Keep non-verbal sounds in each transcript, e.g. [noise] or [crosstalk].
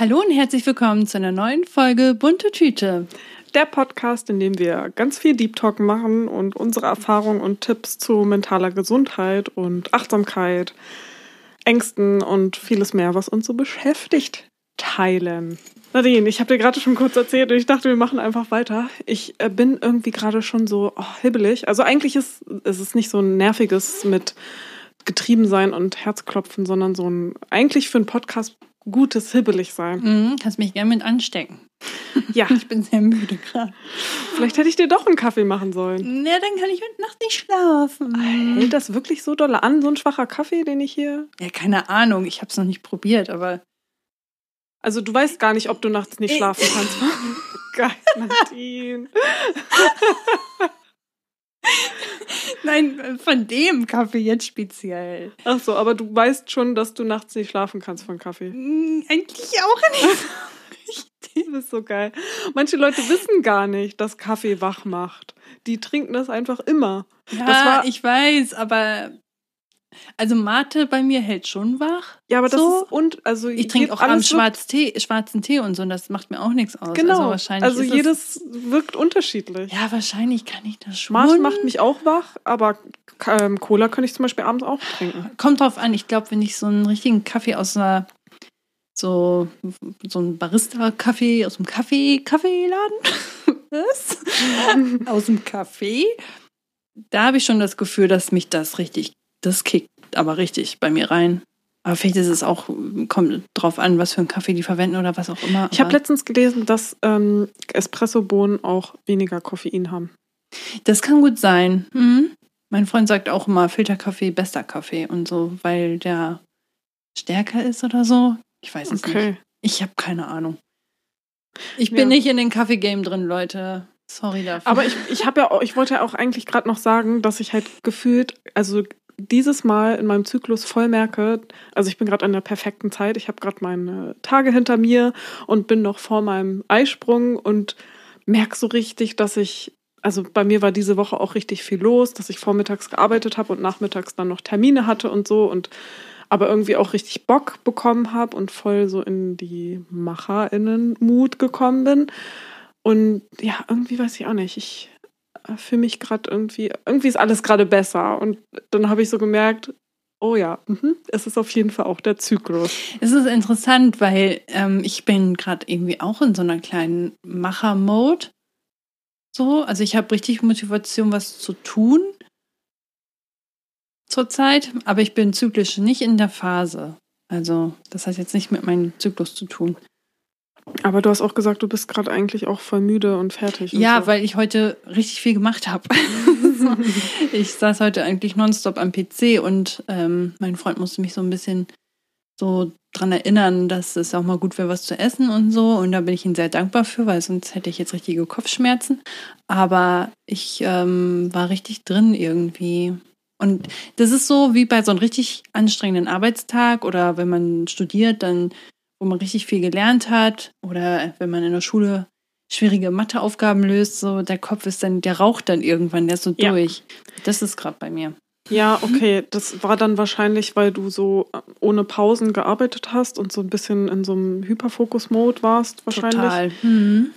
Hallo und herzlich willkommen zu einer neuen Folge Bunte Tüte. Der Podcast, in dem wir ganz viel Deep Talk machen und unsere Erfahrungen und Tipps zu mentaler Gesundheit und Achtsamkeit, Ängsten und vieles mehr, was uns so beschäftigt, teilen. Nadine, ich habe dir gerade schon kurz erzählt und ich dachte, wir machen einfach weiter. Ich äh, bin irgendwie gerade schon so oh, hibbelig. Also eigentlich ist, ist es nicht so ein nerviges mit Getriebensein und Herzklopfen, sondern so ein eigentlich für einen Podcast gutes hibbelig sein. Mhm, kannst mich gerne mit anstecken. Ja. [laughs] Ich bin sehr müde gerade. Vielleicht hätte ich dir doch einen Kaffee machen sollen. Ja, dann kann ich heute Nacht nicht schlafen. Hält das wirklich so doll an, so ein schwacher Kaffee, den ich hier. Ja, keine Ahnung. Ich habe es noch nicht probiert, aber. Also du weißt gar nicht, ob du nachts nicht schlafen kannst. [laughs] Geil, Nadine. [laughs] [laughs] Nein, von dem Kaffee jetzt speziell. Ach so, aber du weißt schon, dass du nachts nicht schlafen kannst von Kaffee. Hm, Eigentlich auch nicht. [laughs] Das ist so geil. Manche Leute wissen gar nicht, dass Kaffee wach macht. Die trinken das einfach immer. Ja, das war, ich weiß, aber. Also Mate bei mir hält schon wach. ja, aber das so. ist und also Ich trinke auch wirkt- Schwarz Tee, schwarzen Tee und so, und das macht mir auch nichts aus. Genau. Also wahrscheinlich. Also es- jedes wirkt unterschiedlich. Ja, wahrscheinlich kann ich das schon. Mate macht mich auch wach, aber ähm, Cola kann ich zum Beispiel abends auch trinken. Kommt drauf an. Ich glaube, wenn ich so einen richtigen Kaffee aus einer so so ein Barista-Kaffee aus dem Kaffee Kaffeeladen [laughs] [laughs] aus dem Kaffee, da habe ich schon das Gefühl, dass mich das richtig, das kickt aber richtig bei mir rein. Aber vielleicht ist es auch kommt drauf an, was für einen Kaffee die verwenden oder was auch immer. Ich habe letztens gelesen, dass ähm, Espresso-Bohnen auch weniger Koffein haben. das kann gut sein. Mhm. Mein Freund sagt auch immer Filterkaffee, bester Kaffee und so, weil der stärker ist oder so. Ich weiß es nicht. Okay. Ich habe keine Ahnung. Ich Ja. bin nicht in den Kaffee-Game drin, Leute. Sorry dafür. Aber ich, ich habe ja auch, ich wollte ja auch eigentlich gerade noch sagen, dass ich halt gefühlt, also dieses Mal in meinem Zyklus voll merke, also ich bin gerade an der perfekten Zeit, ich habe gerade meine Tage hinter mir und bin noch vor meinem Eisprung und merke so richtig, dass ich, also bei mir war diese Woche auch richtig viel los, dass ich vormittags gearbeitet habe und nachmittags dann noch Termine hatte und so und aber irgendwie auch richtig Bock bekommen habe und voll so in die MacherInnen-Mut gekommen bin. Und ja, irgendwie weiß ich auch nicht. Ich fühle mich gerade irgendwie, irgendwie ist alles gerade besser. Und dann habe ich so gemerkt, oh ja, mhm, es ist auf jeden Fall auch der Zyklus. es ist interessant, weil ähm, ich bin gerade irgendwie auch in so einer kleinen Macher-Mode. So, also ich habe richtig Motivation, was zu tun zurzeit, aber ich bin zyklisch nicht in der Phase. Also, das hat jetzt nicht mit meinem Zyklus zu tun. Aber du hast auch gesagt, du bist gerade eigentlich auch voll müde und fertig. und Ja, so. weil ich heute richtig viel gemacht habe. [laughs] Ich saß heute eigentlich nonstop am PC und ähm, mein Freund musste mich so ein bisschen so dran erinnern, dass es auch mal gut wäre, was zu essen und so. Und da bin ich ihm sehr dankbar für, weil sonst hätte ich jetzt richtige Kopfschmerzen. Aber ich ähm, war richtig drin irgendwie. Und das ist so wie bei so einem richtig anstrengenden Arbeitstag oder wenn man studiert, dann, wo man richtig viel gelernt hat oder wenn man in der Schule schwierige Matheaufgaben löst, so der Kopf ist dann, der raucht dann irgendwann, der ist so Ja. durch. Das ist gerade bei mir. Ja, okay. Das war dann wahrscheinlich, weil du so äh, ohne Pausen gearbeitet hast und so ein bisschen in so einem Hyperfokus-Mode warst, wahrscheinlich. Total. Mhm.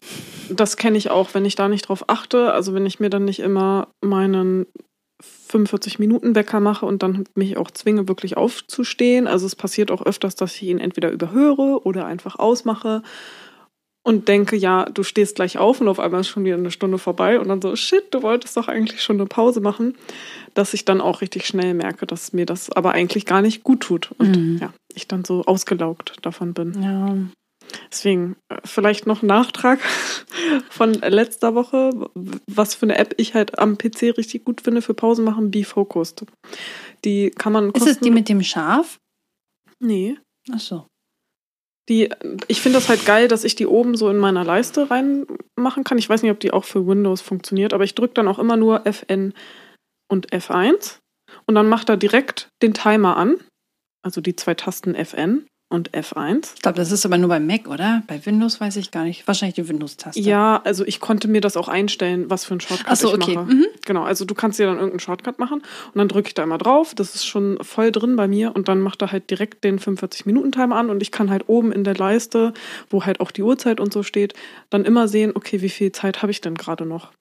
Das kenne ich auch, wenn ich da nicht drauf achte. Also wenn ich mir dann nicht immer meinen 45 Minuten Wecker mache und dann mich auch zwinge, wirklich aufzustehen. Also es passiert auch öfters, dass ich ihn entweder überhöre oder einfach ausmache und denke, ja, du stehst gleich auf und auf einmal ist schon wieder eine Stunde vorbei und dann so, shit, du wolltest doch eigentlich schon eine Pause machen, dass ich dann auch richtig schnell merke, dass mir das aber eigentlich gar nicht gut tut und Mhm. ja, ich dann so ausgelaugt davon bin. Ja. Deswegen äh, vielleicht noch ein Nachtrag [laughs] von letzter Woche, was für eine App ich halt am PC richtig gut finde für Pausen machen, Be Focused. Die kann man Ist es die mit dem Schaf? Nee. Ach so. Die, ich finde das halt geil, dass ich die oben so in meiner Leiste reinmachen kann. Ich weiß nicht, ob die auch für Windows funktioniert, aber ich drücke dann auch immer nur FN und F1 und dann macht er direkt den Timer an, also die zwei Tasten FN und F1. Ich glaube, das ist aber nur bei Mac, oder? Bei Windows weiß ich gar nicht. Wahrscheinlich die Windows-Taste. Ja, also ich konnte mir das auch einstellen, was für ein Shortcut Ach so, ich okay. mache. Mhm. Genau, also du kannst dir dann irgendeinen Shortcut machen und dann drücke ich da immer drauf. Das ist schon voll drin bei mir und dann macht er halt direkt den 45-Minuten-Timer an und ich kann halt oben in der Leiste, wo halt auch die Uhrzeit und so steht, dann immer sehen, okay, wie viel Zeit habe ich denn gerade noch?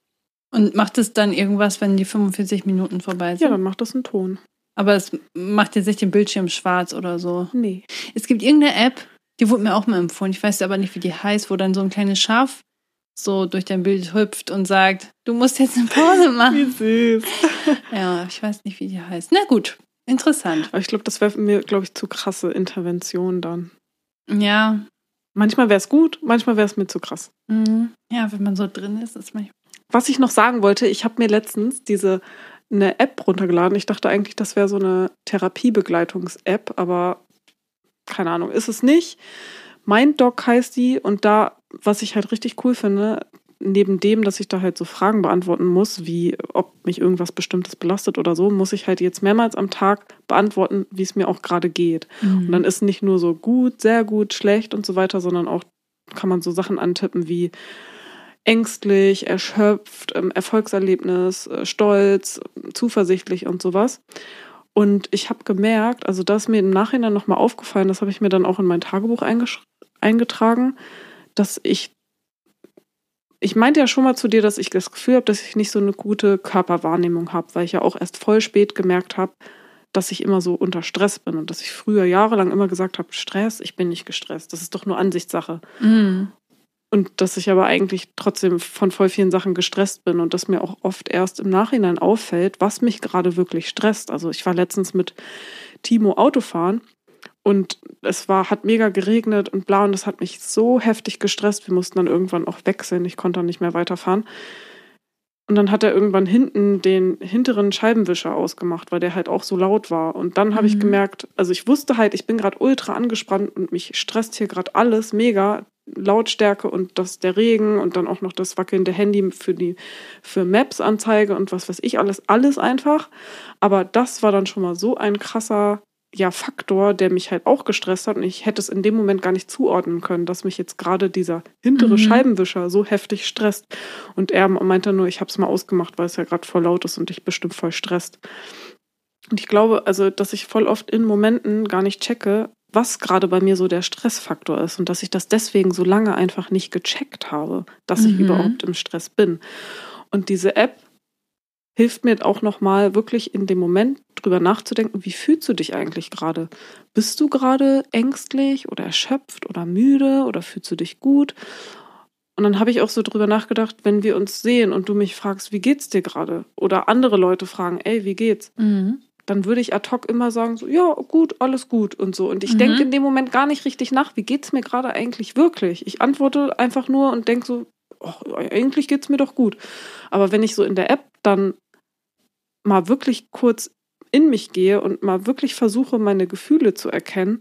Und macht es dann irgendwas, wenn die 45 Minuten vorbei sind? Ja, dann macht das einen Ton. Aber es macht jetzt nicht den Bildschirm schwarz oder so. Nee. Es gibt irgendeine App, die wurde mir auch mal empfohlen. Ich weiß aber nicht, wie die heißt, wo dann so ein kleines Schaf so durch dein Bild hüpft und sagt, du musst jetzt eine Pause [laughs] Wie machen. süß. [laughs] Ja, ich weiß nicht, wie die heißt. Na gut, interessant. Aber ich glaube, das wäre mir, glaube ich, zu krasse Intervention dann. Ja, Manchmal wäre es gut, manchmal wäre es mir zu krass. mhm. ja, wenn man so drin ist, ist manchmal. Was ich noch sagen wollte, ich habe mir letztens diese eine App runtergeladen. Ich dachte eigentlich, das wäre so eine Therapiebegleitungs-App, aber keine Ahnung, ist es nicht. MindDoc heißt die und da, was ich halt richtig cool finde, neben dem, dass ich da halt so Fragen beantworten muss, wie ob mich irgendwas Bestimmtes belastet oder so, muss ich halt jetzt mehrmals am Tag beantworten, wie es mir auch gerade geht. Und dann ist nicht nur so gut, sehr gut, schlecht und so weiter, sondern auch kann man so Sachen antippen wie ängstlich, erschöpft, ähm, Erfolgserlebnis, äh, stolz, zuversichtlich und sowas. Und ich habe gemerkt, also das ist mir im Nachhinein nochmal aufgefallen, das habe ich mir dann auch in mein Tagebuch eingetragen, dass ich, ich meinte ja schon mal zu dir, dass ich das Gefühl habe, dass ich nicht so eine gute Körperwahrnehmung habe, weil ich ja auch erst voll spät gemerkt habe, dass ich immer so unter Stress bin und dass ich früher jahrelang immer gesagt habe, Stress, ich bin nicht gestresst, das ist doch nur Ansichtssache. Mhm. Und dass ich aber eigentlich trotzdem von voll vielen Sachen gestresst bin und dass mir auch oft erst im Nachhinein auffällt, was mich gerade wirklich stresst. Also ich war letztens mit Timo Autofahren und es war, hat mega geregnet und bla und das hat mich so heftig gestresst. Wir mussten dann irgendwann auch wechseln. Ich konnte dann nicht mehr weiterfahren. Und dann hat er irgendwann hinten den hinteren Scheibenwischer ausgemacht, weil der halt auch so laut war. Und dann habe ich Mhm. gemerkt, also ich wusste halt, ich bin gerade ultra angespannt und mich stresst hier gerade alles mega. Lautstärke und das der Regen und dann auch noch das wackelnde Handy für die für Maps Anzeige und was weiß ich alles alles einfach, aber das war dann schon mal so ein krasser ja Faktor, der mich halt auch gestresst hat und ich hätte es in dem Moment gar nicht zuordnen können, dass mich jetzt gerade dieser hintere Mhm. Scheibenwischer so heftig stresst und er meinte nur, ich habe es mal ausgemacht, weil es ja gerade voll laut ist und ich bestimmt voll stresst. Und ich glaube, also, dass ich voll oft in Momenten gar nicht checke, was gerade bei mir so der Stressfaktor ist und dass ich das deswegen so lange einfach nicht gecheckt habe, dass ich Mhm. überhaupt im Stress bin. Und diese App hilft mir auch nochmal wirklich in dem Moment drüber nachzudenken, wie fühlst du dich eigentlich gerade? Bist du gerade ängstlich oder erschöpft oder müde oder fühlst du dich gut? Und dann habe ich auch so drüber nachgedacht, wenn wir uns sehen und du mich fragst, wie geht's dir gerade? Oder andere Leute fragen, ey, wie geht's? Mhm. Dann würde ich ad hoc immer sagen, so, ja, gut, alles gut und so. Und ich Mhm. denke in dem Moment gar nicht richtig nach, wie geht's mir gerade eigentlich wirklich? Ich antworte einfach nur und denke so, ach, eigentlich geht's mir doch gut. Aber wenn ich so in der App dann mal wirklich kurz in mich gehe und mal wirklich versuche, meine Gefühle zu erkennen,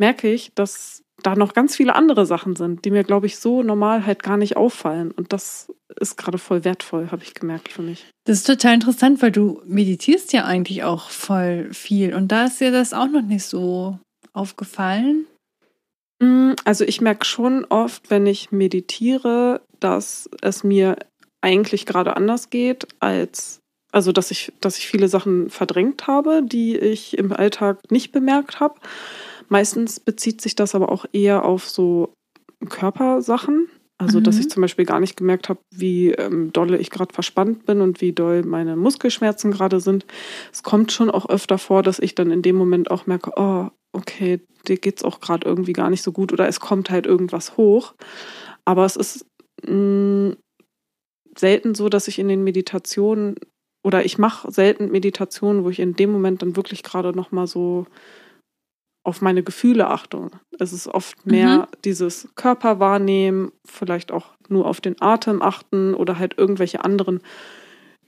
merke ich, dass da noch ganz viele andere Sachen sind, die mir, glaube ich, so normal halt gar nicht auffallen. Und das ist gerade voll wertvoll, habe ich gemerkt für mich. Das ist total interessant, weil du meditierst ja eigentlich auch voll viel. Und da ist dir das auch noch nicht so aufgefallen. Mm, Also ich merke schon oft, wenn ich meditiere, dass es mir eigentlich gerade anders geht, als also dass ich, dass ich viele Sachen verdrängt habe, die ich im Alltag nicht bemerkt habe. Meistens bezieht sich das aber auch eher auf so Körpersachen. Also, dass Mhm. ich zum Beispiel gar nicht gemerkt habe, wie ähm, dolle ich gerade verspannt bin und wie doll meine Muskelschmerzen gerade sind. Es kommt schon auch öfter vor, dass ich dann in dem Moment auch merke, oh, okay, dir geht's auch gerade irgendwie gar nicht so gut oder es kommt halt irgendwas hoch. Aber es ist mh, selten so, dass ich in den Meditationen oder ich mache selten Meditationen, wo ich in dem Moment dann wirklich gerade noch mal so auf meine Gefühle achte. Es ist oft mehr dieses Körper wahrnehmen, vielleicht auch nur auf den Atem achten oder halt irgendwelche anderen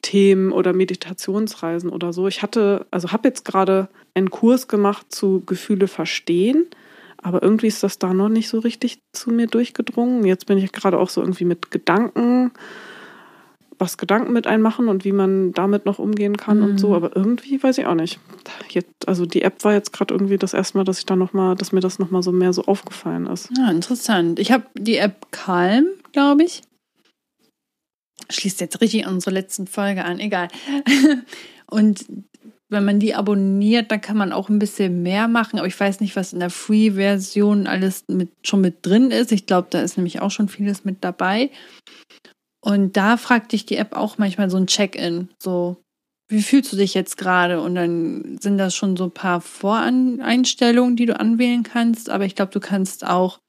Themen oder Meditationsreisen oder so. Ich hatte, also habe jetzt gerade einen Kurs gemacht zu Gefühle verstehen, aber irgendwie ist das da noch nicht so richtig zu mir durchgedrungen. Jetzt bin ich gerade auch so irgendwie mit Gedanken was Gedanken mit einmachen und wie man damit noch umgehen kann Mhm. und so. Aber irgendwie weiß ich auch nicht. Jetzt, also die App war jetzt gerade irgendwie das erste Mal, dass ich da noch mal, dass mir das noch mal so mehr so aufgefallen ist. Ja, interessant. Ich habe die App Calm, glaube ich. Schließt jetzt richtig unsere letzten Folge an, egal. [laughs] Und wenn man die abonniert, dann kann man auch ein bisschen mehr machen. Aber ich weiß nicht, was in der Free-Version alles mit, schon mit drin ist. Ich glaube, da ist nämlich auch schon vieles mit dabei. Und da fragt dich die App auch manchmal so ein Check-in. So, wie fühlst du dich jetzt gerade? Und dann sind das schon so ein paar Voreinstellungen, die du anwählen kannst. Aber ich glaube, du kannst auch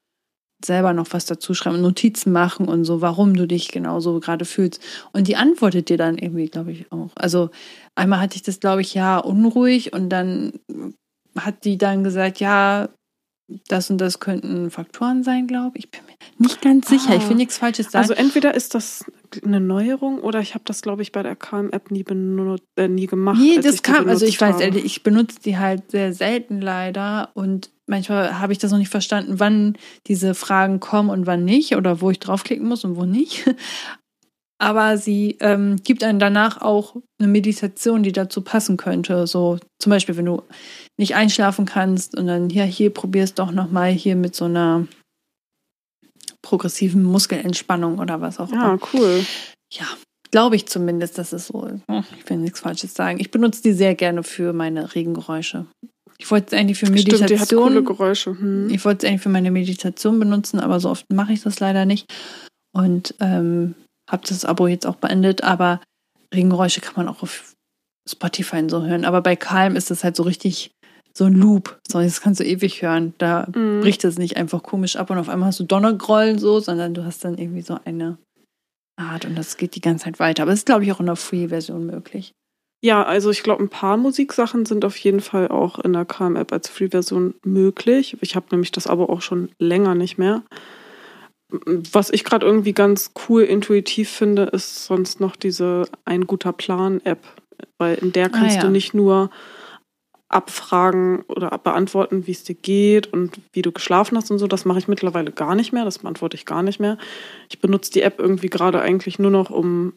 selber noch was dazu schreiben, Notizen machen und so, warum du dich genau so gerade fühlst. Und die antwortet dir dann irgendwie, glaube ich, auch. Also einmal hatte ich das, glaube ich, ja, unruhig und dann hat die dann gesagt, ja, das und das könnten Faktoren sein, glaube ich. Ich bin mir nicht ganz sicher. Ah. Ich will nichts Falsches sagen. Also entweder ist das eine Neuerung oder ich habe das, glaube ich, bei der Calm-App nie, äh, nie gemacht. Nee, das kam, also ich weiß, habe. ehrlich, ich benutze die halt sehr selten leider und manchmal habe ich das noch nicht verstanden, wann diese Fragen kommen und wann nicht oder wo ich draufklicken muss und wo nicht. Aber sie ähm, gibt einem danach auch eine Meditation, die dazu passen könnte. So zum Beispiel, wenn du nicht einschlafen kannst und dann ja hier probierst doch noch mal hier mit so einer progressiven Muskelentspannung oder was auch immer. Ja, cool. Ja, glaube ich zumindest, dass es so ist. Ich will nichts Falsches sagen. Ich benutze die sehr gerne für meine Regengeräusche. Ich wollte es eigentlich für Stimmt, die hat Meditation. coole Geräusche. Hm. ich wollte es eigentlich für meine Meditation benutzen, aber so oft mache ich das leider nicht. Und ähm, habe das Abo jetzt auch beendet. Aber Regengeräusche kann man auch auf Spotify und so hören. Aber bei Calm ist das halt so richtig so ein Loop. So, das kannst du ewig hören. Da Mhm. bricht es nicht einfach komisch ab und auf einmal hast du Donnergrollen so, sondern du hast dann irgendwie so eine Art und das geht die ganze Zeit weiter. Aber es ist, glaube ich, auch in der Free-Version möglich. Ja, also ich glaube, ein paar Musiksachen sind auf jeden Fall auch in der Calm-App als Free-Version möglich. Ich habe nämlich das Abo auch schon länger nicht mehr. Was ich gerade irgendwie ganz cool intuitiv finde, ist sonst noch diese Ein guter Plan-App. Weil in der kannst Ah, ja. du nicht nur abfragen oder beantworten, wie es dir geht und wie du geschlafen hast und so. Das mache ich mittlerweile gar nicht mehr. Das beantworte ich gar nicht mehr. Ich benutze die App irgendwie gerade eigentlich nur noch, um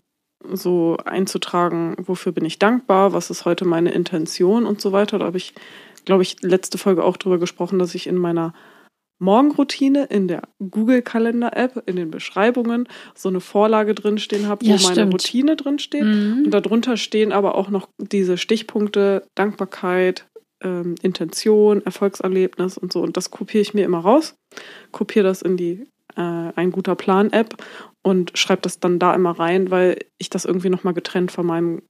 so einzutragen, wofür bin ich dankbar, was ist heute meine Intention und so weiter. Da habe ich, glaube ich, letzte Folge auch drüber gesprochen, dass ich in meiner Morgenroutine in der Google-Kalender-App, in den Beschreibungen, so eine Vorlage drinstehen habe, wo Ja, meine. Routine drinsteht. Und darunter stehen aber auch noch diese Stichpunkte Dankbarkeit, ähm, Intention, Erfolgserlebnis und so. Und das kopiere ich mir immer raus, kopiere das in die äh, Ein guter Plan-App und schreibe das dann da immer rein, weil ich das irgendwie nochmal getrennt von meinem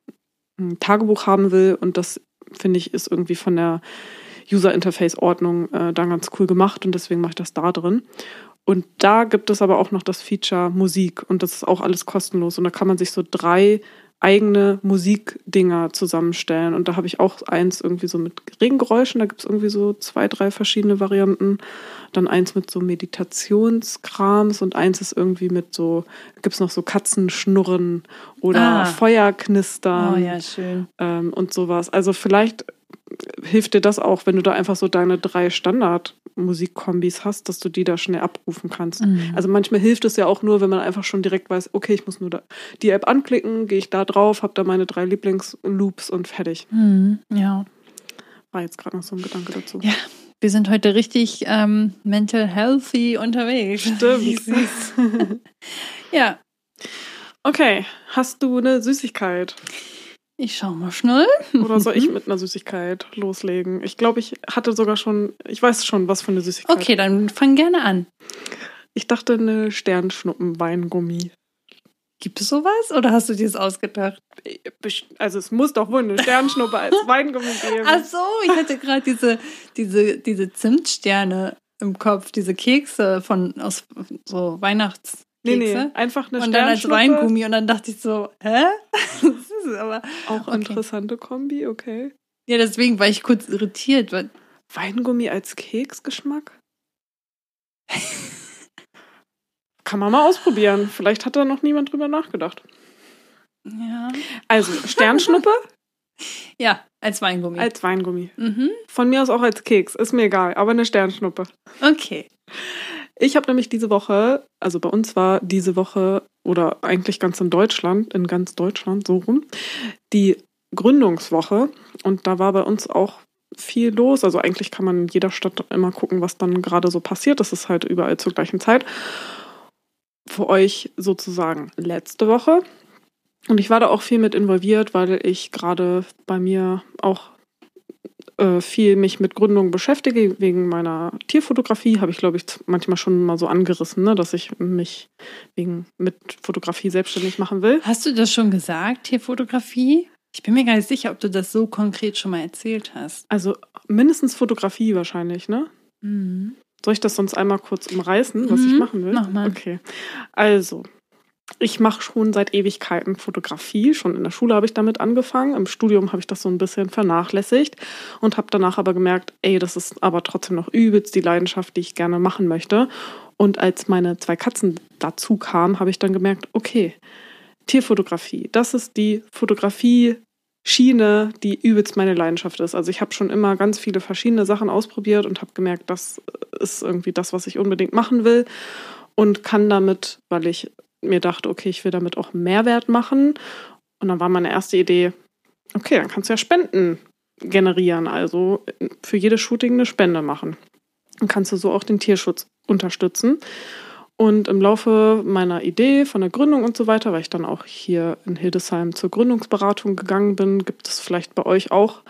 mm, Tagebuch haben will. Und das, finde ich, ist irgendwie von der User-Interface-Ordnung äh, dann ganz cool gemacht und deswegen mache ich das da drin. Und da gibt es aber auch noch das Feature Musik und das ist auch alles kostenlos. Und da kann man sich so drei eigene Musikdinger zusammenstellen. Und da habe ich auch eins irgendwie so mit Regengeräuschen, da gibt es irgendwie so zwei, drei verschiedene Varianten. Dann eins mit so Meditationskrams und eins ist irgendwie mit so, gibt es noch so Katzenschnurren oder Ah. Feuerknistern Oh ja, schön. ähm, und sowas. Also vielleicht hilft dir das auch, wenn du da einfach so deine drei Standard-Musikkombis hast, dass du die da schnell abrufen kannst. Mhm. Also manchmal hilft es ja auch nur, wenn man einfach schon direkt weiß, okay, ich muss nur da die App anklicken, gehe ich da drauf, habe da meine drei Lieblingsloops und fertig. Mhm. Ja. War jetzt gerade noch so ein Gedanke dazu. Ja, wir sind heute richtig ähm, mental healthy unterwegs. Süß. [laughs] ja, Okay, hast du eine Süßigkeit? Ich schau mal schnell. [laughs] Oder soll ich mit einer Süßigkeit loslegen? Ich glaube, ich hatte sogar schon, ich weiß schon, was für eine Süßigkeit. Okay, dann fang gerne an. Ich dachte, eine Sternschnuppen-Weingummi. Gibt es sowas oder hast du dir das ausgedacht? Also es muss doch wohl eine Sternschnuppe als [laughs] Weingummi geben. Ach so, ich hatte gerade diese, diese, diese Zimtsterne im Kopf, diese Kekse von aus so Weihnachtskekse. nee, nee, einfach eine und dann als Sternschnuppe. Weingummi und dann dachte ich so, hä? [laughs] Ist aber Auch Okay. interessante Kombi, okay. ja, deswegen war ich kurz irritiert, weil Weingummi als Keksgeschmack? Kann man mal ausprobieren. Vielleicht hat da noch niemand drüber nachgedacht. ja, Also, Sternschnuppe [laughs] ja als Weingummi. als Weingummi. mhm. Von mir aus auch als Keks, ist mir egal, aber eine Sternschnuppe. Okay. Ich habe nämlich diese Woche, also bei uns war diese Woche oder eigentlich ganz in Deutschland, in ganz Deutschland so rum, die Gründungswoche. Und da war bei uns auch viel los. Also eigentlich kann man in jeder Stadt immer gucken, was dann gerade so passiert. Das ist halt überall zur gleichen Zeit. Für euch sozusagen letzte Woche. Und ich war da auch viel mit involviert, weil ich gerade bei mir auch äh, viel mich mit Gründung beschäftige. Wegen meiner Tierfotografie habe ich, glaube ich, manchmal schon mal so angerissen, ne, dass ich mich wegen mit Fotografie selbstständig machen will. Hast du das schon gesagt, Tierfotografie? Ich bin mir gar nicht sicher, ob du das so konkret schon mal erzählt hast. Also mindestens Fotografie wahrscheinlich, ne? Mhm. Soll ich das sonst einmal kurz umreißen, was mhm. ich machen will? Mach mal. Okay. Also, ich mache schon seit Ewigkeiten Fotografie. Schon in der Schule habe ich damit angefangen. Im Studium habe ich das so ein bisschen vernachlässigt und habe danach aber gemerkt, ey, das ist aber trotzdem noch übelst die Leidenschaft, die ich gerne machen möchte. Und als meine zwei Katzen dazu kamen, habe ich dann gemerkt, okay, Tierfotografie, das ist die Fotografie, Schiene, die übelst meine Leidenschaft ist. Also ich habe schon immer ganz viele verschiedene Sachen ausprobiert und habe gemerkt, das ist irgendwie das, was ich unbedingt machen will und kann damit, weil ich mir dachte, okay, ich will damit auch Mehrwert machen. Und dann war meine erste Idee, okay, dann kannst du ja Spenden generieren, also für jedes Shooting eine Spende machen. Dann kannst du so auch den Tierschutz unterstützen. Und im Laufe meiner Idee von der Gründung und so weiter, weil ich dann auch hier in Hildesheim zur Gründungsberatung gegangen bin, gibt es vielleicht bei euch auch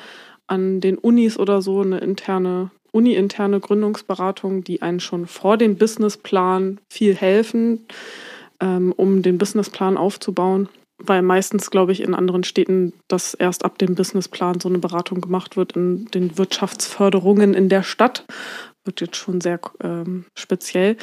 an den Unis oder so eine interne, uni-interne Gründungsberatung, die einen schon vor dem Businessplan viel helfen, ähm, um den Businessplan aufzubauen. Weil meistens, glaube ich, in anderen Städten, dass erst ab dem Businessplan so eine Beratung gemacht wird in den Wirtschaftsförderungen in der Stadt. Wird jetzt schon sehr ähm, speziell.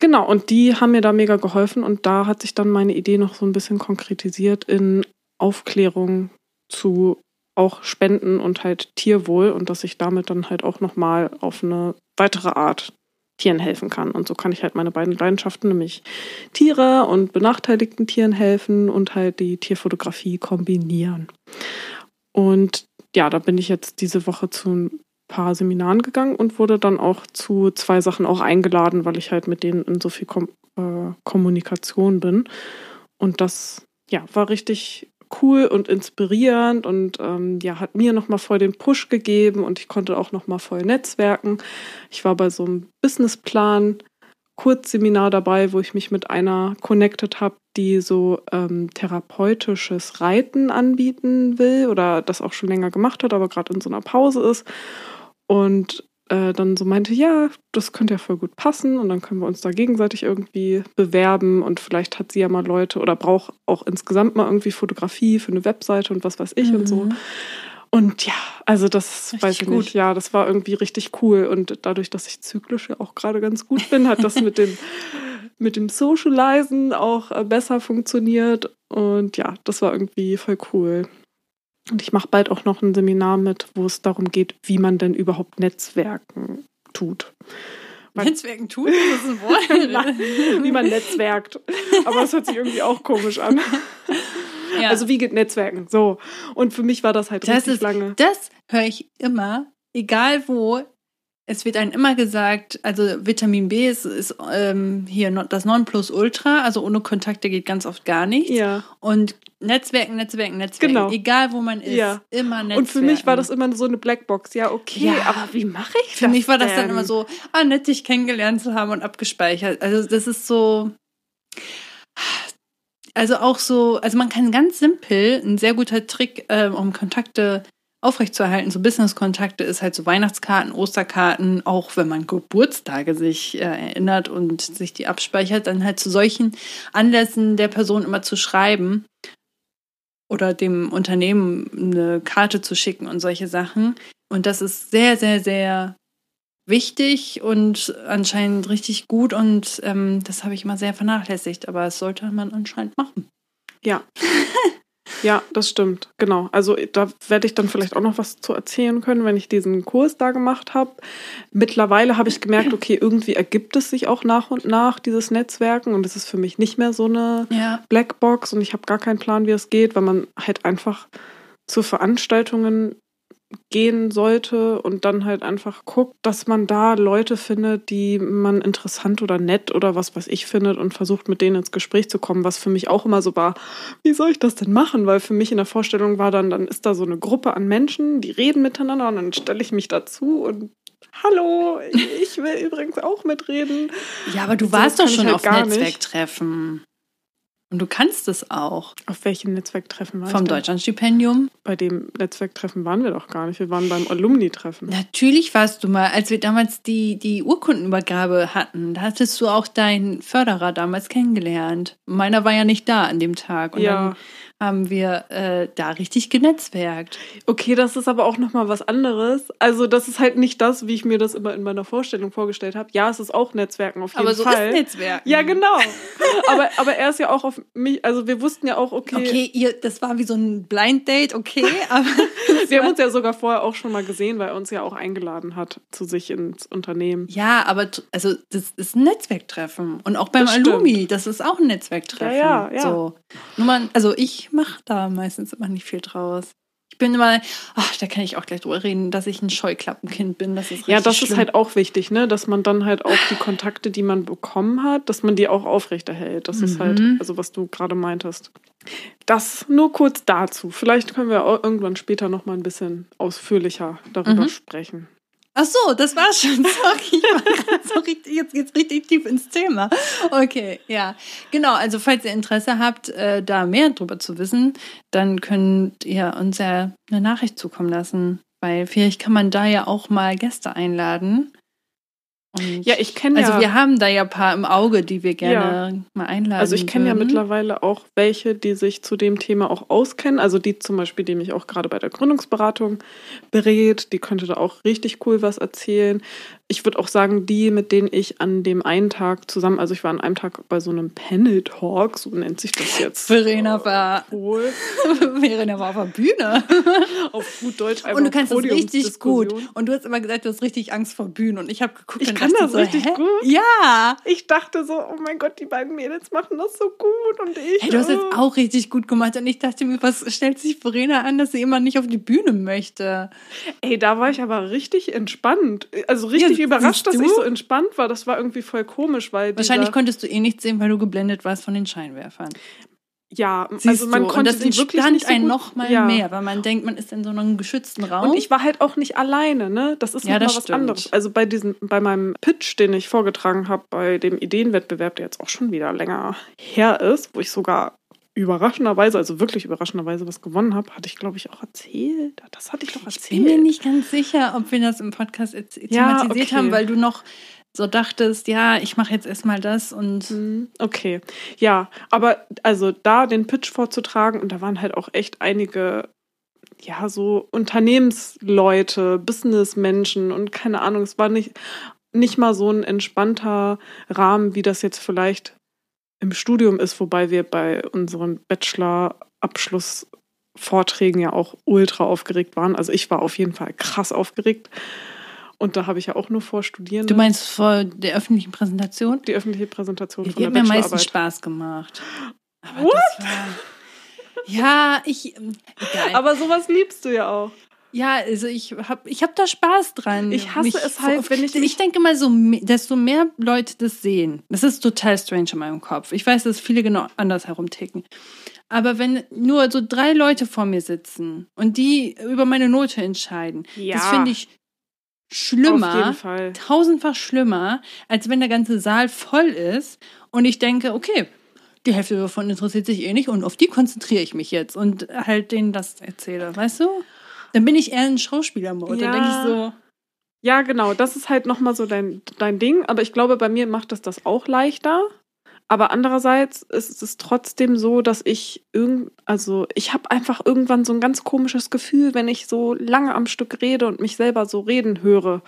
Genau, und die haben mir da mega geholfen und da hat sich dann meine Idee noch so ein bisschen konkretisiert in Aufklärung zu auch Spenden und halt Tierwohl und dass ich damit dann halt auch nochmal auf eine weitere Art Tieren helfen kann. Und so kann ich halt meine beiden Leidenschaften, nämlich Tiere und benachteiligten Tieren helfen und halt die Tierfotografie kombinieren. Und ja, da bin ich jetzt diese Woche zu paar Seminaren gegangen und wurde dann auch zu zwei Sachen auch eingeladen, weil ich halt mit denen in so viel Kom äh, Kommunikation bin. Und das ja, war richtig cool und inspirierend und ähm, ja, hat mir nochmal voll den Push gegeben und ich konnte auch nochmal voll netzwerken. Ich war bei so einem Businessplan Kurzseminar dabei, wo ich mich mit einer connected habe, die so ähm, therapeutisches Reiten anbieten will oder das auch schon länger gemacht hat, aber gerade in so einer Pause ist und äh, dann so meinte, ja, das könnte ja voll gut passen und dann können wir uns da gegenseitig irgendwie bewerben und vielleicht hat sie ja mal Leute oder braucht auch insgesamt mal irgendwie Fotografie für eine Webseite und was weiß ich mhm. und so. Mhm. Und ja, also das richtig weiß ich gut. nicht. Ja, das war irgendwie richtig cool. Und dadurch, dass ich zyklisch ja auch gerade ganz gut bin, hat das mit dem, [laughs] mit dem Socializen auch äh, besser funktioniert. Und ja, das war irgendwie voll cool. Und ich mache bald auch noch ein Seminar mit, wo es darum geht, wie man denn überhaupt Netzwerken tut. Weil Netzwerken tut? Das ist ein Wort. [laughs] wie man netzwerkt. Aber es hört sich irgendwie auch komisch an. Ja. Also wie geht Netzwerken? So. Und für mich war das halt das richtig ist, lange. Das höre ich immer, egal wo, es wird einem immer gesagt, also Vitamin B ist, ist ähm, hier das Nonplusultra, also ohne Kontakte geht ganz oft gar nichts. Ja. Und Netzwerken, Netzwerken, Netzwerken, genau. egal wo man ist, ja. immer Netzwerken. Und für mich war das immer so eine Blackbox. Ja, okay, ja. aber wie mache ich das? Für mich war das dann immer so, ah, nett dich kennengelernt zu haben und abgespeichert. Also das ist so. Also auch so, also man kann ganz simpel, ein sehr guter Trick, äh, um Kontakte aufrechtzuerhalten, so Business-Kontakte ist halt so Weihnachtskarten, Osterkarten, auch wenn man Geburtstage sich äh, erinnert und sich die abspeichert, dann halt zu solchen Anlässen der Person immer zu schreiben oder dem Unternehmen eine Karte zu schicken und solche Sachen. Und das ist sehr, sehr, sehr wichtig und anscheinend richtig gut und ähm, das habe ich immer sehr vernachlässigt, aber das sollte man anscheinend machen. Ja. [laughs] Ja, das stimmt, genau. Also da werde ich dann vielleicht auch noch was zu erzählen können, wenn ich diesen Kurs da gemacht habe. Mittlerweile habe ich gemerkt, okay, irgendwie ergibt es sich auch nach und nach, dieses Netzwerken. Und es ist für mich nicht mehr so eine ja. Blackbox und ich habe gar keinen Plan, wie es geht, weil man halt einfach zu Veranstaltungen gehen sollte und dann halt einfach guckt, dass man da Leute findet, die man interessant oder nett oder was weiß ich findet und versucht mit denen ins Gespräch zu kommen, was für mich auch immer so war, wie soll ich das denn machen? Weil für mich in der Vorstellung war dann, dann ist da so eine Gruppe an Menschen, die reden miteinander und dann stelle ich mich dazu und Hallo, ich will übrigens auch mitreden. Ja, aber du warst doch schon halt auf. Netzwerktreffen. Und du kannst es auch. Auf welchem Netzwerktreffen war Vom? Deutschlandstipendium. Bei dem Netzwerktreffen waren wir doch gar nicht. Wir waren beim Alumni-Treffen. Natürlich warst du mal, als wir damals die, die Urkundenübergabe hatten, da hattest du auch deinen Förderer damals kennengelernt. Meiner war ja nicht da an dem Tag. Und Ja. dann haben wir äh, da richtig genetzwerkt. Okay, das ist aber auch nochmal was anderes. Also, das ist halt nicht das, wie ich mir das immer in meiner Vorstellung vorgestellt habe. Ja, es ist auch Netzwerken auf jeden Aber so Fall. ist Netzwerken. Ja, genau. aber, aber er ist ja auch auf mich, also wir wussten ja auch, okay, Okay, ihr, das war wie so ein Blind Date, okay, [laughs] aber wir haben uns ja sogar vorher auch schon mal gesehen, weil er uns ja auch eingeladen hat zu sich ins Unternehmen. ja, aber also das ist ein Netzwerktreffen und auch beim Das. Alumi, das ist auch ein Netzwerktreffen. Ja, ja, ja. So. Nur man, also ich mache da meistens immer nicht viel draus. Ich bin immer, ach, da kann ich auch gleich drüber reden, dass ich ein Scheuklappenkind bin. Das ist richtig Ja, das schlimm. ist halt auch wichtig, ne? Dass man dann halt auch die Kontakte, die man bekommen hat, dass man die auch aufrechterhält. Das ist halt, Mhm. also was du gerade meintest. Das nur kurz dazu. Vielleicht können wir auch irgendwann später noch mal ein bisschen ausführlicher darüber Mhm. sprechen. Ach so, das war schon. [laughs] Sorry, ich war so richtig, jetzt geht's richtig tief ins Thema. Okay, ja. Genau, also falls ihr Interesse habt, äh, da mehr drüber zu wissen, dann könnt ihr uns ja eine Nachricht zukommen lassen. Weil vielleicht kann man da ja auch mal Gäste einladen. Und Ja, ich kenne also ja. wir haben da ja ein paar im Auge, die wir gerne mal einladen. Also ich kenne ja mittlerweile auch welche, die sich zu dem Thema auch auskennen. Also die zum Beispiel, die mich auch gerade bei der Gründungsberatung berät, die könnte da auch richtig cool was erzählen. Ich würde auch sagen, die, mit denen ich an dem einen Tag zusammen, also ich war an einem Tag bei so einem Panel Talk, so nennt sich das jetzt. Verena war, Wohl. [laughs] Verena war auf der Bühne. Auf gut Deutsch einfach Und du kannst das richtig gut. Und du hast immer gesagt, du hast richtig Angst vor Bühnen. Und ich habe geguckt Ich kann das so, richtig hä? gut. Ja. Ich dachte so, oh mein Gott, die beiden Mädels machen das so gut und ich. Hey, du hast jetzt auch richtig gut gemacht. Und ich dachte mir, was stellt sich Verena an, dass sie immer nicht auf die Bühne möchte? Ey, da war ich aber richtig entspannt. Also richtig Ja, überrascht, dass ich so entspannt war. Das war irgendwie voll komisch, weil Wahrscheinlich konntest du eh nichts sehen, weil du geblendet warst von den Scheinwerfern. Ja, Siehst also man du? konnte und das sie wirklich nicht so einen gut, noch mal ja. mehr, weil man denkt, man ist in so einem geschützten Raum. Und ich war halt auch nicht alleine, ne? Das ist Ja, das was stimmt. anderes. Also bei diesem, bei meinem Pitch, den ich vorgetragen habe, bei dem Ideenwettbewerb, der jetzt auch schon wieder länger her ist, wo ich sogar überraschenderweise, also wirklich überraschenderweise was gewonnen habe, hatte ich, glaube ich, auch erzählt. Das hatte ich doch bin erzählt. mir nicht ganz sicher, ob wir das im Podcast jetzt Ja, thematisiert okay. haben, weil du noch so dachtest, ja, ich mache jetzt erstmal das und Hm, Okay, ja, aber also da den Pitch vorzutragen und da waren halt auch echt einige, ja, so Unternehmensleute, Businessmenschen und keine Ahnung, es war nicht, nicht mal so ein entspannter Rahmen, wie das jetzt vielleicht im Studium ist, wobei wir bei unseren Bachelor-Abschlussvorträgen ja auch ultra aufgeregt waren. Also ich war auf jeden Fall krass aufgeregt. Und da habe ich ja auch nur vor Studierenden du meinst vor der öffentlichen Präsentation? die öffentliche Präsentation Die von hat der mir am meisten Bachelorarbeit. Spaß gemacht. Aber What? war. Ja, ich. ähm, Egal. Aber sowas liebst du ja auch. ja, also ich habe ich hab da Spaß dran. Ich hasse es so- halt, wenn ich Ich mich- denke mal, so, desto mehr Leute das sehen, das ist total strange in meinem Kopf. Ich weiß, dass viele genau anders herumticken. Aber wenn nur so drei Leute vor mir sitzen und die über meine Note entscheiden, Ja. das finde ich schlimmer tausendfach schlimmer, als wenn der ganze Saal voll ist und ich denke, okay, die Hälfte davon interessiert sich eh nicht und auf die konzentriere ich mich jetzt und halt denen das erzähle, weißt du? Dann bin ich eher ein Schauspielermodus. Ja. Dann denke ich so, Ja, genau. Das ist halt nochmal so dein, dein Ding. Aber ich glaube, bei mir macht das das auch leichter. Aber andererseits ist es trotzdem so, dass ich irgend, also ich habe einfach irgendwann so ein ganz komisches Gefühl, wenn ich so lange am Stück rede und mich selber so reden höre.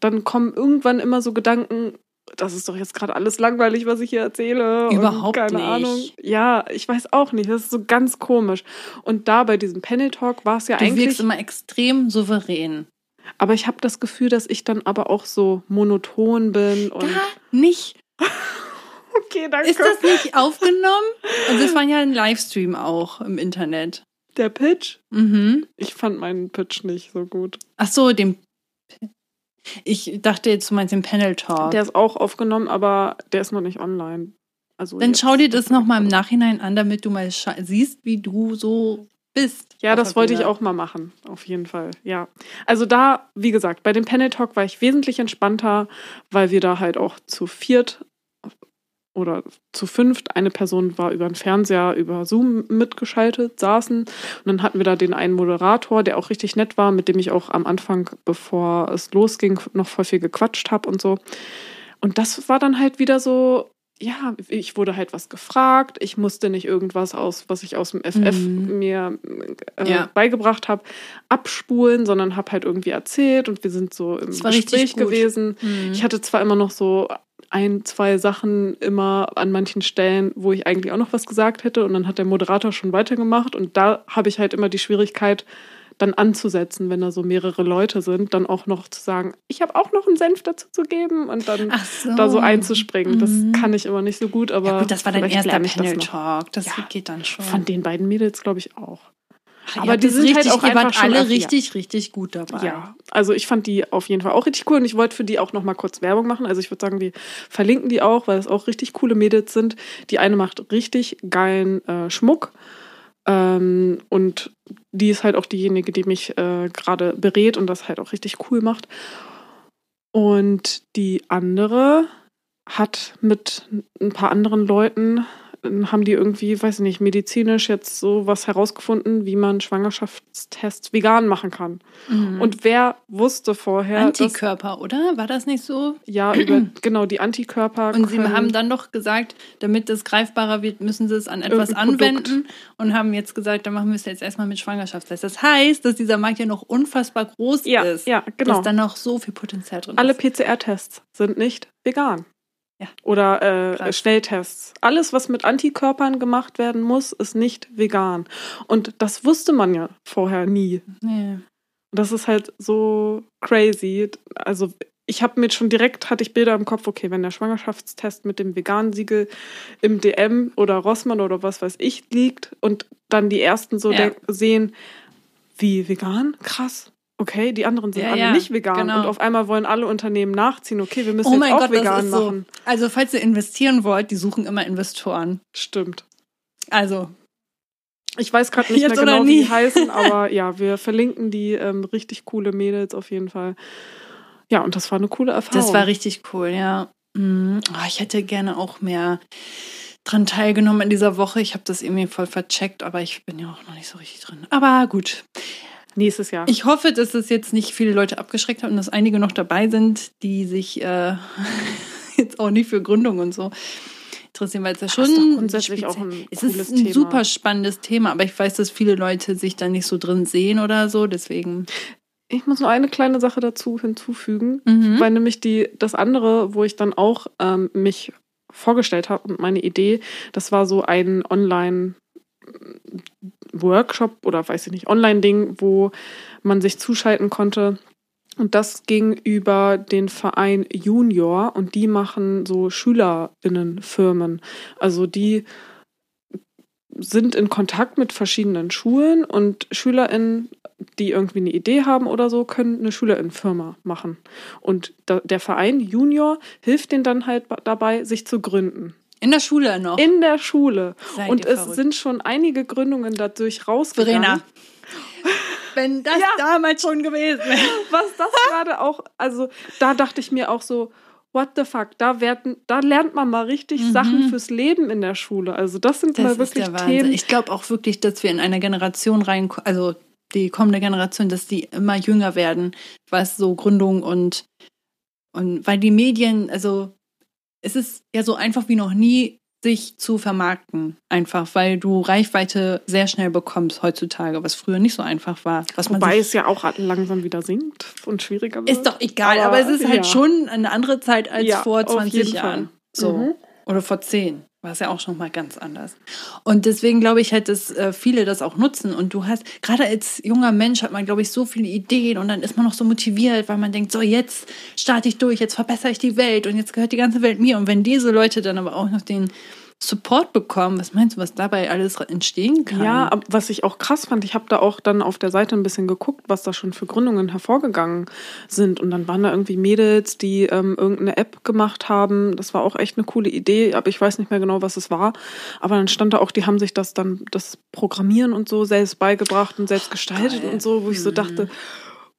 Dann kommen irgendwann immer so Gedanken, das ist doch jetzt gerade alles langweilig, was ich hier erzähle. Überhaupt keine nicht. Ahnung. Ja, ich weiß auch nicht. Das ist so ganz komisch. Und da bei diesem Panel Talk war es ja du eigentlich. wirkst immer extrem souverän. Aber ich habe das Gefühl, dass ich dann aber auch so monoton bin und. Gar nicht. [laughs] Okay, danke. Ist das nicht aufgenommen? Also es war ja ein Livestream auch im Internet. Der Pitch? Mhm. Ich fand meinen Pitch nicht so gut. Ach so, den. Ich dachte jetzt, du meinst den Panel Talk. Der ist auch aufgenommen, aber der ist noch nicht online. Also Dann jetzt- schau dir das nochmal im Nachhinein an, damit du mal siehst, wie du so bist. Ja, das wollte ich auch mal machen, auf jeden Fall. Ja. Also da, wie gesagt, bei dem Panel Talk war ich wesentlich entspannter, weil wir da halt auch zu viert oder zu fünft, eine Person war über den Fernseher, über Zoom mitgeschaltet, saßen. Und dann hatten wir da den einen Moderator, der auch richtig nett war, mit dem ich auch am Anfang, bevor es losging, noch voll viel gequatscht habe und so. Und das war dann halt wieder so, ja, ich wurde halt was gefragt. Ich musste nicht irgendwas aus, was ich aus dem FF Mhm. mir äh, Ja. beigebracht habe, abspulen, sondern habe halt irgendwie erzählt und wir sind so im Gespräch gewesen. Mhm. Ich hatte zwar immer noch so ein, zwei Sachen immer an manchen Stellen, wo ich eigentlich auch noch was gesagt hätte und dann hat der Moderator schon weitergemacht und da habe ich halt immer die Schwierigkeit, dann anzusetzen, wenn da so mehrere Leute sind, dann auch noch zu sagen, ich habe auch noch einen Senf dazu zu geben und dann so. da so einzuspringen. Das Mhm. kann ich immer nicht so gut, aber Ja, gut, das war dein erster ich das. Talk. Ja. geht dann schon. Von den beiden Mädels glaube ich auch. Ach, aber die sind halt richtig, auch ihr wart einfach schon alle affin. richtig, richtig gut dabei. Ja, also ich fand die auf jeden Fall auch richtig cool und ich wollte für die auch noch mal kurz Werbung machen. Also ich würde sagen, wir verlinken die auch, weil es auch richtig coole Mädels sind. Die eine macht richtig geilen äh, Schmuck ähm, und die ist halt auch diejenige, die mich äh, gerade berät und das halt auch richtig cool macht. Und die andere hat mit ein paar anderen Leuten haben die irgendwie, weiß ich nicht, medizinisch jetzt so was herausgefunden, wie man Schwangerschaftstests vegan machen kann. Mhm. Und wer wusste vorher, dass, Antikörper, oder? War das nicht so? ja, [clears throat] über genau die Antikörper Und sie haben dann doch gesagt, damit es greifbarer wird, müssen sie es an etwas Irgendein Produkt. anwenden und haben jetzt gesagt, dann machen wir es jetzt erstmal mit Schwangerschaftstests. Das heißt, dass dieser Markt ja noch unfassbar groß ja, ist. ja, genau. Dass da noch so viel Potenzial drin Alle ist. PCR-Tests sind nicht vegan. Ja. Oder äh. Schnelltests. Alles, was mit Antikörpern gemacht werden muss, ist nicht vegan. Und das wusste man ja vorher nie. Nee. Das ist halt so crazy. Also ich habe mir schon direkt, hatte ich Bilder im Kopf, okay, wenn der Schwangerschaftstest mit dem veganen Siegel im DM oder Rossmann oder was weiß ich liegt und dann die ersten so Ja. sehen, wie vegan? Krass. Okay, die anderen sind Ja, alle ja, nicht vegan. genau. Und auf einmal wollen alle Unternehmen nachziehen, okay, wir müssen Oh jetzt mein auch Gott, das vegan ist so. machen. Also, falls ihr investieren wollt, die suchen immer Investoren. Stimmt. Also, Ich weiß gerade nicht Jetzt mehr genau, wie die heißen, [laughs] aber ja, wir verlinken die ähm, richtig coole Mädels auf jeden Fall. Ja, und das war eine coole Erfahrung. das war richtig cool, ja. Mhm. Oh, ich hätte gerne auch mehr dran teilgenommen in dieser Woche. Ich habe das irgendwie voll vercheckt, aber ich bin ja auch noch nicht so richtig drin. Aber gut. Nächstes Jahr. Ich hoffe, dass es jetzt nicht viele Leute abgeschreckt hat und dass einige noch dabei sind, die sich äh, [laughs] jetzt auch nicht für Gründung und so interessieren, weil es ja schon ist doch grundsätzlich auch ein es ist ein Thema. super spannendes Thema, aber ich weiß, dass viele Leute sich da nicht so drin sehen oder so, deswegen. Ich muss nur eine kleine Sache dazu hinzufügen, Mhm. weil nämlich die das andere, wo ich dann auch ähm, mich vorgestellt habe und meine Idee, das war so ein Online Workshop oder weiß ich nicht, Online-Ding, wo man sich zuschalten konnte. Und das ging über den Verein Junior und die machen so SchülerInnenfirmen. Also die sind in Kontakt mit verschiedenen Schulen und SchülerInnen, die irgendwie eine Idee haben oder so, können eine SchülerInnenfirma machen. Und der Verein Junior hilft denen dann halt dabei, sich zu gründen. In der Schule noch. In der Schule. Seid und es verrückt. sind schon einige Gründungen dadurch rausgegangen. Verena. Wenn das Ja. damals schon gewesen wäre. Was das [laughs] gerade auch, also da dachte ich mir auch so, what the fuck, da, werden, da lernt man mal richtig Mhm. Sachen fürs Leben in der Schule. Also das sind Das mal ist wirklich. Themen. Ich glaube auch wirklich, dass wir in einer Generation rein, also die kommende Generation, dass die immer jünger werden, was so Gründung und, und weil die Medien, also es ist ja so einfach wie noch nie, sich zu vermarkten. Einfach, weil du Reichweite sehr schnell bekommst heutzutage, was früher nicht so einfach war. Was Wobei es ja auch langsam wieder sinkt und schwieriger wird. Ist doch egal, aber, es ist halt ja. schon eine andere Zeit als Ja, vor auf 20 jeden Jahren. Fall. So. Mhm. Oder vor 10. War es ja auch schon mal ganz anders. Und deswegen glaube ich halt, dass äh, viele das auch nutzen. Und du hast, gerade als junger Mensch hat man, glaube ich, so viele Ideen und dann ist man noch so motiviert, weil man denkt, so jetzt starte ich durch, jetzt verbessere ich die Welt und jetzt gehört die ganze Welt mir. Und wenn diese Leute dann aber auch noch den Support bekommen. Was meinst du, was dabei alles entstehen kann? Ja, was ich auch krass fand, ich habe da auch dann auf der Seite ein bisschen geguckt, was da schon für Gründungen hervorgegangen sind. Und dann waren da irgendwie Mädels, die ähm, irgendeine App gemacht haben. Das war auch echt eine coole Idee, aber ich weiß nicht mehr genau, was es war. Aber dann stand da auch, die haben sich das dann, das Programmieren und so selbst beigebracht und selbst gestaltet Geil. und so, wo ich so mhm. dachte,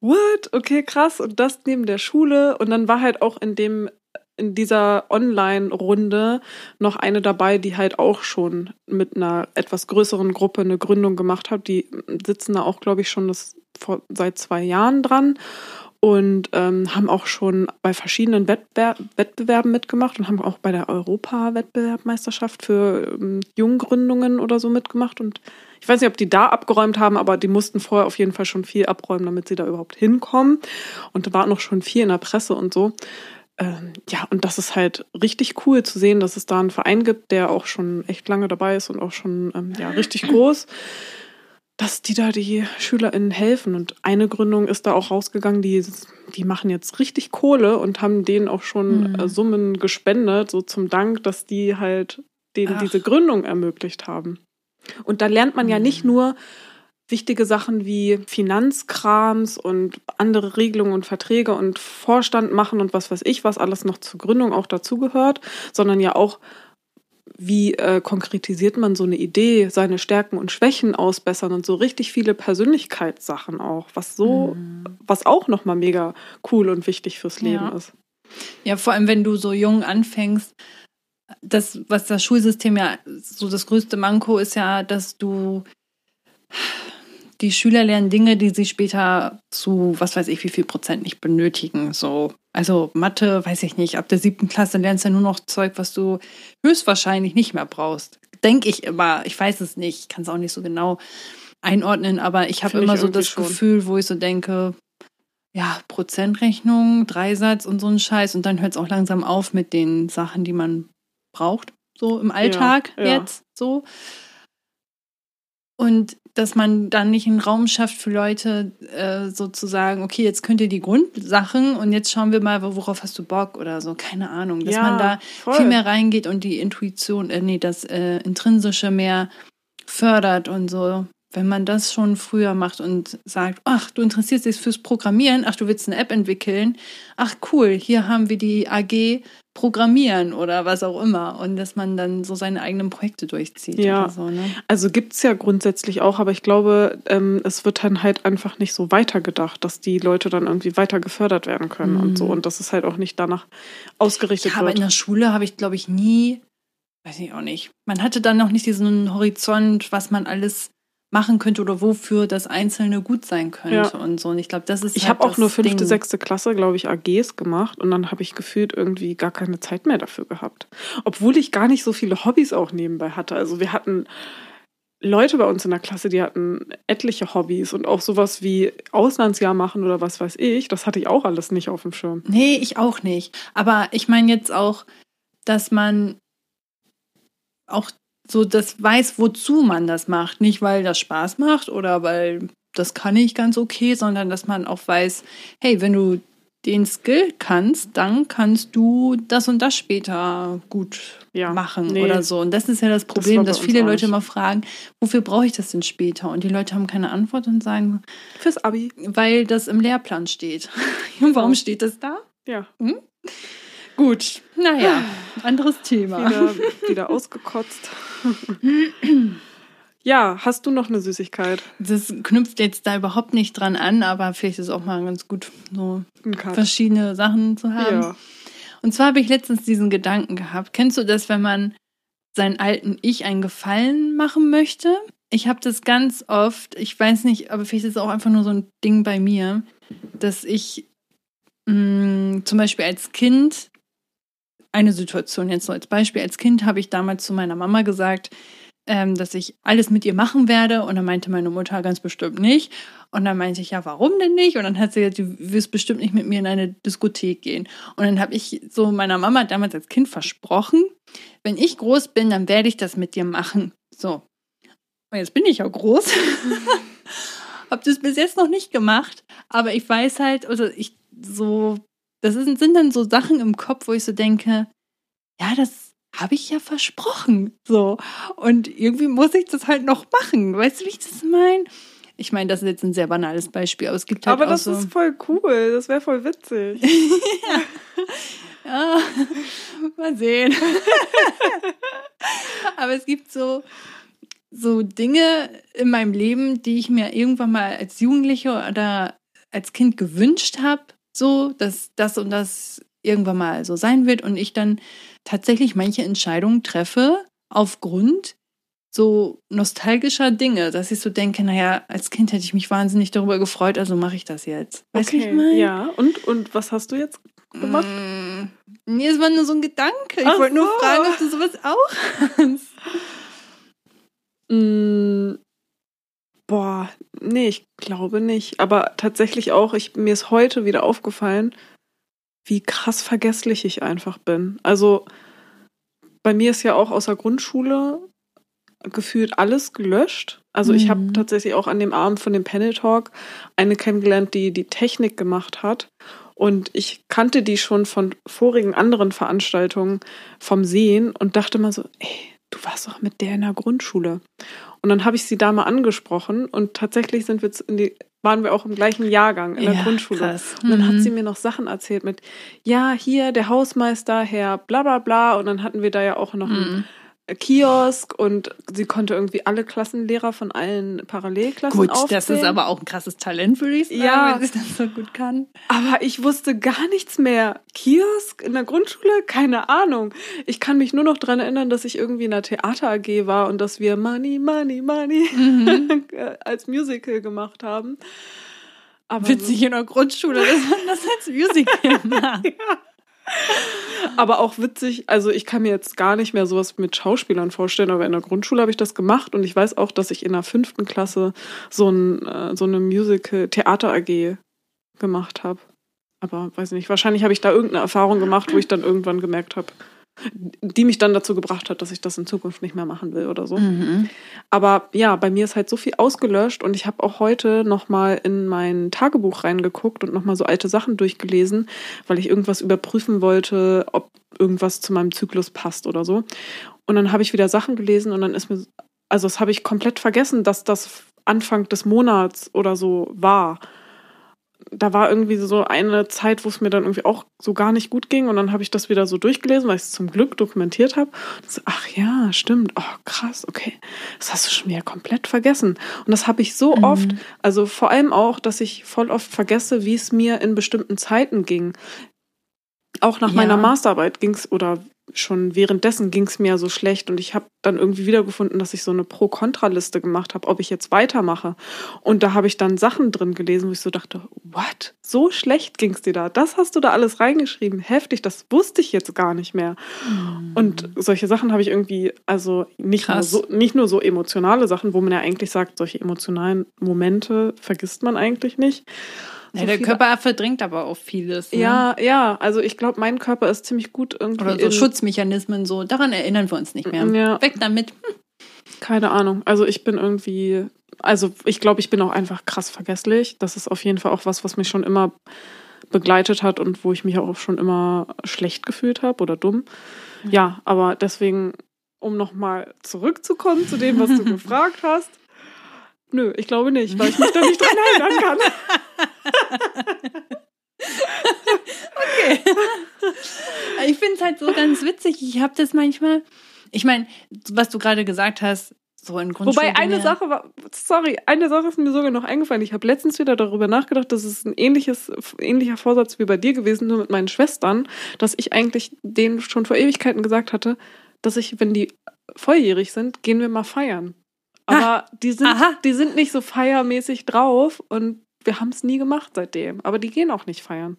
what? Okay, krass. Und das neben der Schule. Und dann war halt auch in dem in dieser Online-Runde noch eine dabei, die halt auch schon mit einer etwas größeren Gruppe eine Gründung gemacht hat. Die sitzen da auch, glaube ich, schon das vor, seit zwei Jahren dran und ähm, haben auch schon bei verschiedenen Wettbewer Wettbewerben mitgemacht und haben auch bei der Europa-Wettbewerbmeisterschaft für ähm, Junggründungen oder so mitgemacht. Und ich weiß nicht, ob die da abgeräumt haben, aber die mussten vorher auf jeden Fall schon viel abräumen, damit sie da überhaupt hinkommen. Und da war noch schon viel in der Presse und so. Ähm, ja, und das ist halt richtig cool zu sehen, dass es da einen Verein gibt, der auch schon echt lange dabei ist und auch schon ähm, ja, richtig [clears throat] groß, dass die da die SchülerInnen helfen. Und eine Gründung ist da auch rausgegangen, die, die machen jetzt richtig Kohle und haben denen auch schon mhm. äh, Summen gespendet, so zum Dank, dass die halt denen Ach. diese Gründung ermöglicht haben. Und da lernt man ja nicht mhm. nur, wichtige Sachen wie Finanzkrams und andere Regelungen und Verträge und Vorstand machen und was weiß ich, was alles noch zur Gründung auch dazugehört, sondern ja auch, wie äh, konkretisiert man so eine Idee, seine Stärken und Schwächen ausbessern und so richtig viele Persönlichkeitssachen auch, was so, mhm. was auch nochmal mega cool und wichtig fürs Leben ja. ist. Ja, vor allem wenn du so jung anfängst, das, was das Schulsystem ja so das größte Manko ist ja, dass du die Schüler lernen Dinge, die sie später zu, was weiß ich, wie viel Prozent nicht benötigen. So, also Mathe, weiß ich nicht, ab der siebten Klasse lernst du ja nur noch Zeug, was du höchstwahrscheinlich nicht mehr brauchst. Denke ich immer. Ich weiß es nicht, kann es auch nicht so genau einordnen, aber ich habe immer so das schon. Gefühl, wo ich so denke, ja, Prozentrechnung, Dreisatz und so ein Scheiß. Und dann hört es auch langsam auf mit den Sachen, die man braucht, so im Alltag ja, ja. jetzt so. Und dass man dann nicht einen Raum schafft für Leute, äh, sozusagen, okay, jetzt könnt ihr die Grundsachen und jetzt schauen wir mal, worauf hast du Bock oder so, keine Ahnung. Dass ja, man da voll. viel mehr reingeht und die Intuition, äh, nee, das äh, Intrinsische mehr fördert und so. Wenn man das schon früher macht und sagt, ach, du interessierst dich fürs Programmieren, ach, du willst eine App entwickeln, ach cool, hier haben wir die AG Programmieren oder was auch immer und dass man dann so seine eigenen Projekte durchzieht. Ja, so, ne? also gibt es ja grundsätzlich auch, aber ich glaube, ähm, es wird dann halt einfach nicht so weitergedacht, dass die Leute dann irgendwie weiter gefördert werden können mhm. und so und dass es halt auch nicht danach ausgerichtet ja, wird. Aber in der Schule habe ich, glaube ich, nie, weiß ich auch nicht, man hatte dann noch nicht diesen Horizont, was man alles machen könnte oder wofür das Einzelne gut sein könnte ja. und so. Und ich glaube, das ist. Ich halt habe auch nur fünfte, Ding. sechste Klasse, glaube ich, AGs gemacht und dann habe ich gefühlt irgendwie gar keine Zeit mehr dafür gehabt. Obwohl ich gar nicht so viele Hobbys auch nebenbei hatte. Also wir hatten Leute bei uns in der Klasse, die hatten etliche Hobbys und auch sowas wie Auslandsjahr machen oder was weiß ich. Das hatte ich auch alles nicht auf dem Schirm. Nee, ich auch nicht. Aber ich meine jetzt auch, dass man auch so das weiß, wozu man das macht. Nicht, weil das Spaß macht oder weil das kann ich ganz okay, sondern dass man auch weiß, hey, wenn du den Skill kannst, dann kannst du das und das später gut ja, machen nee, oder so. Und das ist ja das Problem, das dass viele Leute immer fragen, wofür brauche ich das denn später? Und die Leute haben keine Antwort und sagen, fürs Abi. Weil das im Lehrplan steht. [laughs] Warum steht das da? Ja. Hm? Gut, naja, [sighs] anderes Thema. Wieder, [laughs] wieder ausgekotzt. Ja, hast du noch eine Süßigkeit? Das knüpft jetzt da überhaupt nicht dran an, aber vielleicht ist es auch mal ganz gut, so verschiedene Sachen zu haben. Ja. Und zwar habe ich letztens diesen Gedanken gehabt. Kennst du das, wenn man seinen alten Ich einen Gefallen machen möchte? Ich habe das ganz oft, ich weiß nicht, aber vielleicht ist es auch einfach nur so ein Ding bei mir, dass ich mh, mm, zum Beispiel als Kind eine Situation jetzt so als Beispiel. Als Kind habe ich damals zu meiner Mama gesagt, ähm, dass ich alles mit ihr machen werde. Und dann meinte meine Mutter ganz bestimmt nicht. Und dann meinte ich, ja, warum denn nicht? Und dann hat sie gesagt, du wirst bestimmt nicht mit mir in eine Diskothek gehen. Und dann habe ich so meiner Mama damals als Kind versprochen, wenn ich groß bin, dann werde ich das mit dir machen. So. Und jetzt bin ich ja groß. [laughs] habe das bis jetzt noch nicht gemacht. Aber ich weiß halt, also ich so das ist, sind dann so Sachen im Kopf, wo ich so denke, ja, das habe ich ja versprochen. So. Und irgendwie muss ich das halt noch machen. Weißt du, wie ich das meine? Ich meine, das ist jetzt ein sehr banales Beispiel, aber es gibt halt Aber auch das so. ist voll cool. Das wäre voll witzig. [laughs] Ja, mal sehen. [laughs] Aber es gibt so, so Dinge in meinem Leben, die ich mir irgendwann mal als Jugendliche oder als Kind gewünscht habe, so, dass das und das irgendwann mal so sein wird und ich dann tatsächlich manche Entscheidungen treffe aufgrund so nostalgischer Dinge, dass ich so denke, naja, als Kind hätte ich mich wahnsinnig darüber gefreut, also mache ich das jetzt. Weißt du, wie ich meine? ja. Und, und was hast du jetzt gemacht? Mm, Nee, es war nur so ein Gedanke. Ich wollte nur fragen, ob du sowas auch hast. [laughs] Mm, boah, nee, ich glaube nicht. Aber tatsächlich auch, ich, mir ist heute wieder aufgefallen, wie krass vergesslich ich einfach bin. Also bei mir ist ja auch aus der Grundschule gefühlt alles gelöscht. Also ich habe Mhm. tatsächlich auch an dem Abend von dem Panel Talk eine kennengelernt, die die Technik gemacht hat. Und ich kannte die schon von vorigen anderen Veranstaltungen vom Sehen und dachte mal so, ey, du warst doch mit der in der Grundschule. Und dann habe ich sie da mal angesprochen und tatsächlich sind wir in die, waren wir auch im gleichen Jahrgang in der Ja, Grundschule. krass. Und dann hat Mhm. sie mir noch Sachen erzählt mit, ja, hier der Hausmeister, Herr bla bla bla. Und dann hatten wir da ja auch noch einen Mhm. Kiosk und sie konnte irgendwie alle Klassenlehrer von allen Parallelklassen Gut, aufzählen. das ist aber auch ein krasses Talent, würde ich sagen, Ja. wenn sie das so gut kann. Aber ich wusste gar nichts mehr. Kiosk in der Grundschule? Keine Ahnung. Ich kann mich nur noch dran erinnern, dass ich irgendwie in der Theater AG war und dass wir Money, Money, Money Mhm. [laughs] als Musical gemacht haben. Aber Witzig in der Grundschule, dass man das als Musical [laughs] macht. Aber auch witzig, also ich kann mir jetzt gar nicht mehr sowas mit Schauspielern vorstellen, aber in der Grundschule habe ich das gemacht und ich weiß auch, dass ich in der fünften Klasse so, ein, äh, so eine Musical-Theater-AG gemacht habe. Aber weiß nicht, wahrscheinlich habe ich da irgendeine Erfahrung gemacht, wo ich dann irgendwann gemerkt habe, die mich dann dazu gebracht hat, dass ich das in Zukunft nicht mehr machen will oder so. Mhm. Aber ja, bei mir ist halt so viel ausgelöscht und ich habe auch heute nochmal in mein Tagebuch reingeguckt und nochmal so alte Sachen durchgelesen, weil ich irgendwas überprüfen wollte, ob irgendwas zu meinem Zyklus passt oder so. Und dann habe ich wieder Sachen gelesen und dann ist mir, also das habe ich komplett vergessen, dass das Anfang des Monats oder so war. Da war irgendwie so eine Zeit, wo es mir dann irgendwie auch so gar nicht gut ging und dann habe ich das wieder so durchgelesen, weil ich es zum Glück dokumentiert habe. So, ach ja, stimmt. Oh, krass, okay. Das hast du schon wieder komplett vergessen. Und das habe ich so Mhm. oft, also vor allem auch, dass ich voll oft vergesse, wie es mir in bestimmten Zeiten ging. Auch nach Ja. meiner Masterarbeit ging es, oder schon währenddessen ging es mir ja so schlecht und ich habe dann irgendwie wiedergefunden, dass ich so eine Pro-Kontra-Liste gemacht habe, ob ich jetzt weitermache. Und da habe ich dann Sachen drin gelesen, wo ich so dachte, what? So schlecht ging es dir da? Das hast du da alles reingeschrieben? Heftig, das wusste ich jetzt gar nicht mehr. Und solche Sachen habe ich irgendwie, also nicht nur, so, nicht nur so emotionale Sachen, wo man ja eigentlich sagt, solche emotionalen Momente vergisst man eigentlich nicht. Ja, So der Körper verdrängt aber auch vieles. Ne? Ja, ja, also ich glaube, mein Körper ist ziemlich gut irgendwie. Oder so Schutzmechanismen, so daran erinnern wir uns nicht mehr. Ja. Weg damit. Keine Ahnung. Also ich bin irgendwie, also ich glaube, ich bin auch einfach krass vergesslich. Das ist auf jeden Fall auch was, was mich schon immer begleitet hat und wo ich mich auch schon immer schlecht gefühlt habe oder dumm. Ja, aber deswegen, um nochmal zurückzukommen zu dem, was du [laughs] gefragt hast. Nö, ich glaube nicht, weil ich mich da nicht dran erinnern kann. Okay. ich finde es halt so ganz witzig. Ich habe das manchmal. Ich meine, was du gerade gesagt hast, so in Grundschule. Wobei eine Sache war, sorry, eine Sache ist mir sogar noch eingefallen. Ich habe letztens wieder darüber nachgedacht, dass es ein ähnliches, ähnlicher Vorsatz wie bei dir gewesen, nur mit meinen Schwestern, dass ich eigentlich denen schon vor Ewigkeiten gesagt hatte, dass ich, wenn die volljährig sind, gehen wir mal feiern. Aber die sind, Aha. die sind nicht so feiermäßig drauf und wir haben es nie gemacht seitdem. Aber die gehen auch nicht feiern.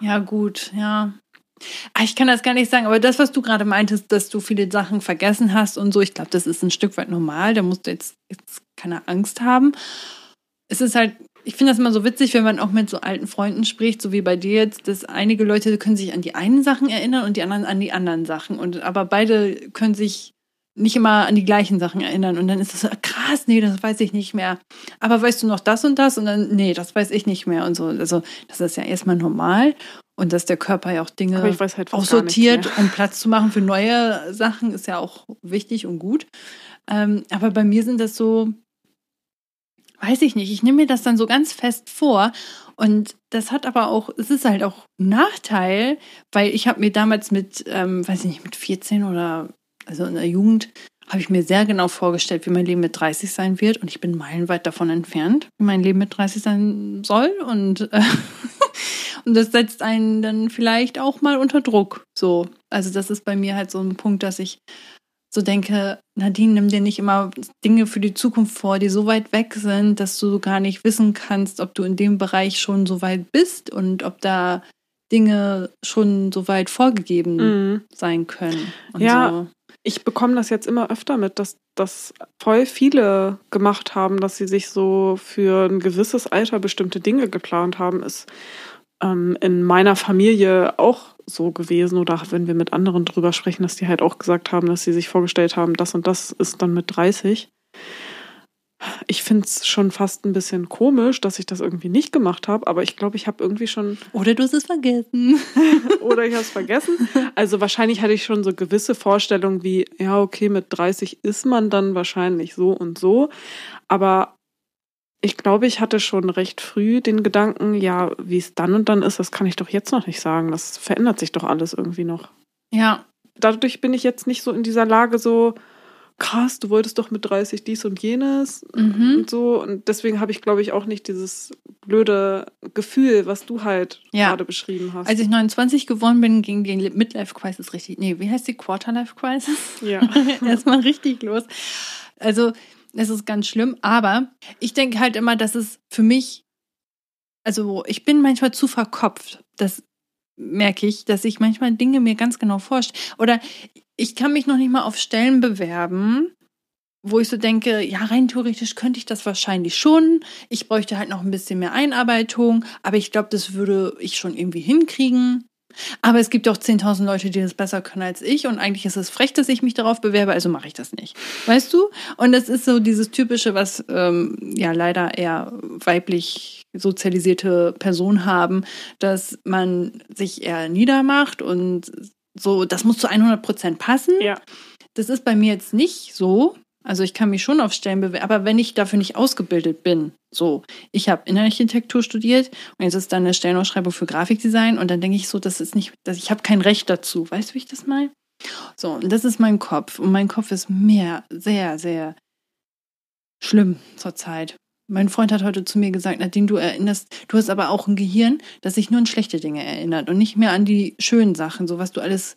Ja, gut, ja. Ah, Ich kann das gar nicht sagen, aber das, was du gerade meintest, dass du viele Sachen vergessen hast und so, ich glaube, das ist ein Stück weit normal. Da musst du jetzt, jetzt keine Angst haben. Es ist halt, ich finde das immer so witzig, wenn man auch mit so alten Freunden spricht, so wie bei dir jetzt, dass einige Leute können sich an die einen Sachen erinnern und die anderen an die anderen Sachen. Und aber beide können sich nicht immer an die gleichen Sachen erinnern. Und dann ist das so, krass, nee, das weiß ich nicht mehr. Aber weißt du noch das und das? Und dann, nee, das weiß ich nicht mehr. Und so. Also, das ist ja erstmal normal. Und dass der Körper ja auch Dinge halt auch sortiert, um Platz zu machen für neue Sachen, ist ja auch wichtig und gut. Ähm, aber bei mir sind das so, weiß ich nicht, ich nehme mir das dann so ganz fest vor. Und das hat aber auch, es ist halt auch ein Nachteil, weil ich habe mir damals mit, ähm, weiß ich nicht, mit 14 oder also in der Jugend, habe ich mir sehr genau vorgestellt, wie mein Leben mit 30 sein wird. Und ich bin meilenweit davon entfernt, wie mein Leben mit 30 sein soll. Und, äh, [laughs] und das setzt einen dann vielleicht auch mal unter Druck. So. Also, das ist bei mir halt so ein Punkt, dass ich so denke, Nadine, nimm dir nicht immer Dinge für die Zukunft vor, die so weit weg sind, dass du gar nicht wissen kannst, ob du in dem Bereich schon so weit bist und ob da Dinge schon so weit vorgegeben Mhm. sein können. Ja. so. Ich bekomme das jetzt immer öfter mit, dass das voll viele gemacht haben, dass sie sich so für ein gewisses Alter bestimmte Dinge geplant haben, ist ähm, in meiner Familie auch so gewesen oder wenn wir mit anderen drüber sprechen, dass die halt auch gesagt haben, dass sie sich vorgestellt haben, das und das ist dann mit 30. Ich finde es schon fast ein bisschen komisch, dass ich das irgendwie nicht gemacht habe, aber ich glaube, ich habe irgendwie schon Oder du hast es vergessen. [laughs] oder ich habe es vergessen. Also wahrscheinlich hatte ich schon so gewisse Vorstellungen wie, ja, okay, mit 30 ist man dann wahrscheinlich so und so. Aber ich glaube, ich hatte schon recht früh den Gedanken, ja, wie es dann und dann ist, das kann ich doch jetzt noch nicht sagen. Das verändert sich doch alles irgendwie noch. Ja, Dadurch bin ich jetzt nicht so in dieser Lage so, krass, du wolltest doch mit 30 dies und jenes Mhm. und so. Und deswegen habe ich, glaube ich, auch nicht dieses blöde Gefühl, was du halt Ja. gerade beschrieben hast. als ich 29 geworden bin, ging die Midlife Crisis richtig. Nee, wie heißt die Quarterlife Crisis? ja. [laughs] Erstmal richtig los. Also, es ist ganz schlimm, aber ich denke halt immer, dass es für mich, also ich bin manchmal zu verkopft. Das merke ich, dass ich manchmal Dinge mir ganz genau vorstelle. Oder ich kann mich noch nicht mal auf Stellen bewerben, wo ich so denke, ja, rein theoretisch könnte ich das wahrscheinlich schon. Ich bräuchte halt noch ein bisschen mehr Einarbeitung, aber ich glaube, das würde ich schon irgendwie hinkriegen. Aber es gibt auch 10.000 Leute, die das besser können als ich und eigentlich ist es frech, dass ich mich darauf bewerbe, also mache ich das nicht. Weißt du? Und das ist so dieses typische, was ähm, ja leider eher weiblich sozialisierte Personen haben, dass man sich eher niedermacht und so, das muss zu 100 Prozent passen. ja. Das ist bei mir jetzt nicht so. Also ich kann mich schon auf Stellen bewerben, aber wenn ich dafür nicht ausgebildet bin, so, ich habe Innenarchitektur studiert und jetzt ist da eine Stellenausschreibung für Grafikdesign und dann denke ich so, das ist nicht, das, ich habe kein Recht dazu. Weißt du, wie ich das meine? So, und das ist mein Kopf und mein Kopf ist mehr, sehr, sehr schlimm zurzeit. Mein Freund hat heute zu mir gesagt, Nadine, du erinnerst, du hast aber auch ein Gehirn, das sich nur an schlechte Dinge erinnert und nicht mehr an die schönen Sachen, so was du alles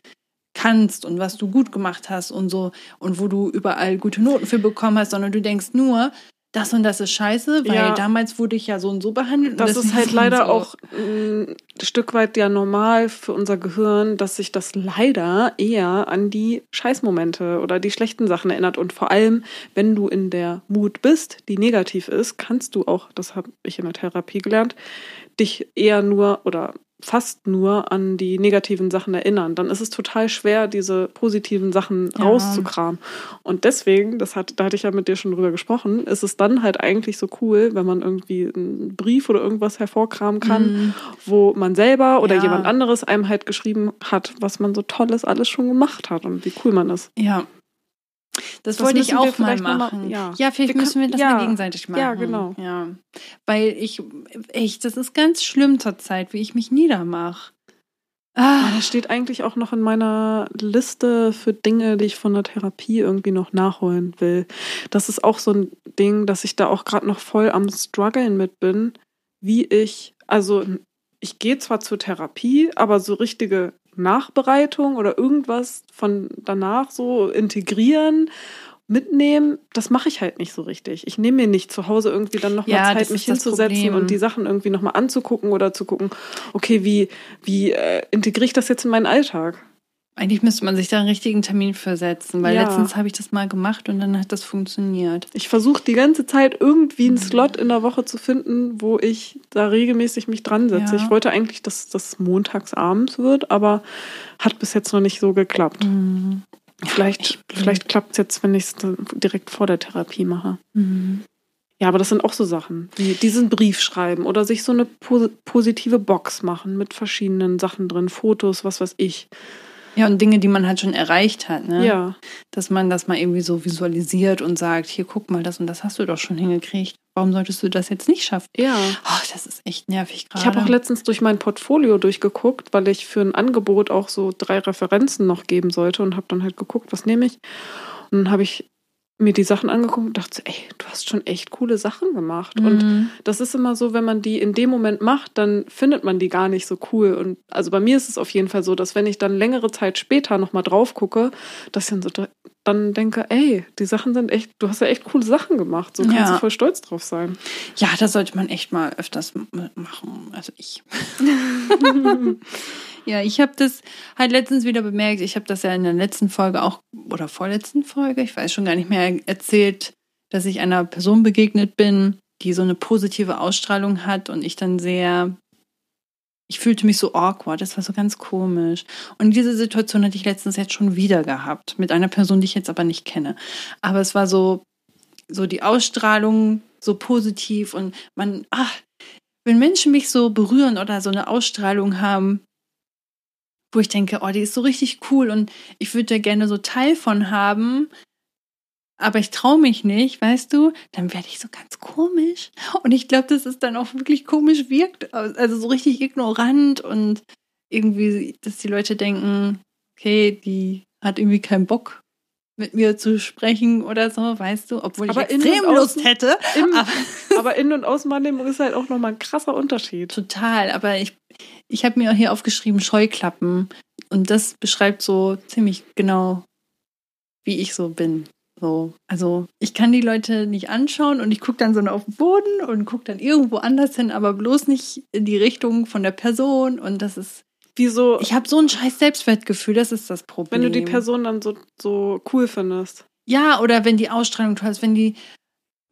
kannst und was du gut gemacht hast und so und wo du überall gute Noten für bekommen hast, sondern du denkst nur, das und das ist scheiße, weil Ja. damals wurde ich ja so und so behandelt. und Das ist halt [laughs] leider so. auch ein Stück weit ja normal für unser Gehirn, dass sich das leider eher an die Scheißmomente oder die schlechten Sachen erinnert. Und vor allem, wenn du in der Mut bist, die negativ ist, kannst du auch, das habe ich in der Therapie gelernt, dich eher nur oder fast nur an die negativen Sachen erinnern. Dann ist es total schwer, diese positiven Sachen Ja. rauszukramen. Und deswegen, das hat, da hatte ich ja mit dir schon drüber gesprochen, ist es dann halt eigentlich so cool, wenn man irgendwie einen Brief oder irgendwas hervorkramen kann, Mhm. wo man selber oder Ja. jemand anderes einem halt geschrieben hat, was man so Tolles alles schon gemacht hat und wie cool man ist. Ja. Das, Das wollte ich auch mal noch mal- machen. ja. ja. vielleicht Wir müssen wir das ja. mal gegenseitig machen. Ja, genau. Ja. Weil ich, echt, das ist ganz schlimm zurzeit, wie ich mich niedermache. Ah, das steht eigentlich auch noch in meiner Liste für Dinge, die ich von der Therapie irgendwie noch nachholen will. Das ist auch so ein Ding, dass ich da auch gerade noch voll am struggeln mit bin, wie ich, also ich gehe zwar zur Therapie, aber so richtige Nachbereitung oder irgendwas von danach so integrieren, mitnehmen, das mache ich halt nicht so richtig. Ich nehme mir nicht zu Hause irgendwie dann nochmal Ja, Zeit, mich hinzusetzen und die Sachen irgendwie nochmal anzugucken oder zu gucken, okay, wie, wie äh, integriere ich das jetzt in meinen Alltag? Eigentlich müsste man sich da einen richtigen Termin für setzen, weil Ja. letztens habe ich das mal gemacht und dann hat das funktioniert. Ich versuche die ganze Zeit irgendwie einen Mhm. Slot in der Woche zu finden, wo ich da regelmäßig mich dran setze. Ja. Ich wollte eigentlich, dass das montags abends wird, aber hat bis jetzt noch nicht so geklappt. Mhm. Vielleicht, vielleicht klappt es jetzt, wenn ich es direkt vor der Therapie mache. Mhm. Ja, aber das sind auch so Sachen, wie diesen Brief schreiben oder sich so eine pos positive Box machen mit verschiedenen Sachen drin, Fotos, was weiß ich. Ja, und Dinge, die man halt schon erreicht hat, ne? Ja. Dass man das mal irgendwie so visualisiert und sagt, hier guck mal, das und das hast du doch schon hingekriegt. Warum solltest du das jetzt nicht schaffen? Ja. Oh, das ist echt nervig gerade. Ich habe auch letztens durch mein Portfolio durchgeguckt, weil ich für ein Angebot auch so drei Referenzen noch geben sollte und habe dann halt geguckt, was nehme ich. Und dann habe ich mir die Sachen angeguckt und dachte, ey, du hast schon echt coole Sachen gemacht. Mhm. Und das ist immer so, wenn man die in dem Moment macht, dann findet man die gar nicht so cool. Und also bei mir ist es auf jeden Fall so, dass wenn ich dann längere Zeit später nochmal drauf gucke, dass ich dann, so, dann denke, ey, die Sachen sind echt, du hast ja echt coole Sachen gemacht. So kannst Ja. du voll stolz drauf sein. Ja, das sollte man echt mal öfters machen. Also ich. [laughs] [laughs] ja, ich habe das halt letztens wieder bemerkt. Ich habe das ja in der letzten Folge auch, oder vorletzten Folge, ich weiß schon gar nicht mehr, erzählt, dass ich einer Person begegnet bin, die so eine positive Ausstrahlung hat und ich dann sehr. Ich fühlte mich so awkward, das war so ganz komisch. Und diese Situation hatte ich letztens jetzt schon wieder gehabt, mit einer Person, die ich jetzt aber nicht kenne. Aber es war so, so die Ausstrahlung so positiv und man, ach, wenn Menschen mich so berühren oder so eine Ausstrahlung haben, wo ich denke, oh, die ist so richtig cool und ich würde da gerne so Teil von haben, aber ich traue mich nicht, weißt du, dann werde ich so ganz komisch. Und ich glaube, dass es dann auch wirklich komisch wirkt, also so richtig ignorant und irgendwie, dass die Leute denken, okay, die hat irgendwie keinen Bock mit mir zu sprechen oder so, weißt du, obwohl Aber ich extrem Lust außen- hätte. Im, Aber [laughs] aber Innen- und Außenwahrnehmung ist halt auch nochmal ein krasser Unterschied. Total, aber ich, ich habe mir auch hier aufgeschrieben Scheuklappen und das beschreibt so ziemlich genau, wie ich so bin. So, also ich kann die Leute nicht anschauen und ich gucke dann so auf den Boden und gucke dann irgendwo anders hin, aber bloß nicht in die Richtung von der Person und das ist, Wieso, ich habe so ein scheiß Selbstwertgefühl, das ist das Problem. wenn du die Person dann so, so cool findest? Ja, oder wenn die Ausstrahlung toll ist, wenn die,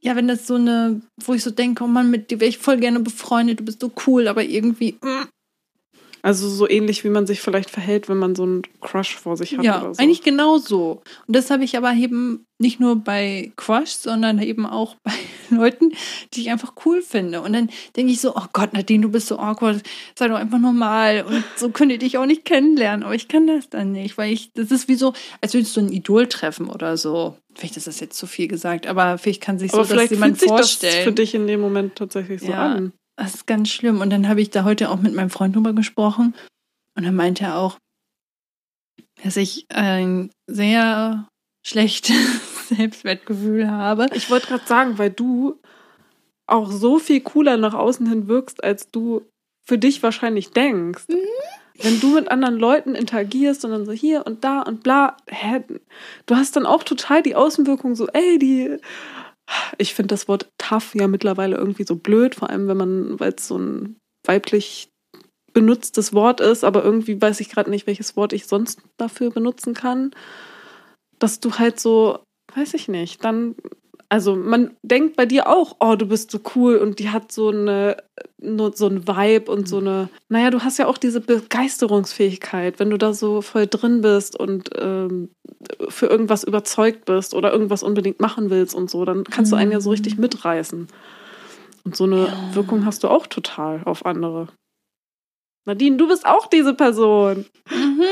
ja, wenn das so eine, wo ich so denke, oh Mann, mit dir wäre ich voll gerne befreundet, du bist so cool, aber irgendwie, mm, Also so ähnlich, wie man sich vielleicht verhält, wenn man so einen Crush vor sich hat Ja, oder so. eigentlich genau so. Und das habe ich aber eben nicht nur bei Crush, sondern eben auch [laughs] bei Leuten, die ich einfach cool finde. Und dann denke ich so, oh Gott, Nadine, du bist so awkward, sei doch einfach normal. Und so könnt ihr dich auch nicht kennenlernen. Aber ich kann das dann nicht, weil ich, das ist wie so, als würdest du ein Idol treffen oder so. Vielleicht ist das jetzt zu viel gesagt, aber vielleicht kann sich so Aber das vielleicht jemand fühlt sich vorstellen. das für dich in dem Moment tatsächlich so Ja. an. Das ist ganz schlimm. Und dann habe ich da heute auch mit meinem Freund drüber gesprochen. Und dann meinte er auch, dass ich ein sehr schlechtes [laughs] Selbstwertgefühl habe. Ich wollte gerade sagen, weil du auch so viel cooler nach außen hin wirkst, als du für dich wahrscheinlich denkst. Mhm. Wenn du mit anderen Leuten interagierst und dann so hier und da und bla, hä, du hast dann auch total die Außenwirkung so, ey, die. Ich finde das Wort tough ja mittlerweile irgendwie so blöd, vor allem wenn man, weil es so ein weiblich benutztes Wort ist, aber irgendwie weiß ich gerade nicht, welches Wort ich sonst dafür benutzen kann. Dass du halt so, weiß ich nicht, dann, also man denkt bei dir auch, oh, du bist so cool und die hat so eine, so ein Vibe und so eine, naja, du hast ja auch diese Begeisterungsfähigkeit, wenn du da so voll drin bist und ähm, für irgendwas überzeugt bist oder irgendwas unbedingt machen willst und so, dann kannst du einen ja so richtig mitreißen. Und so eine Ja. Wirkung hast du auch total auf andere. Nadine, du bist auch diese Person. Mhm.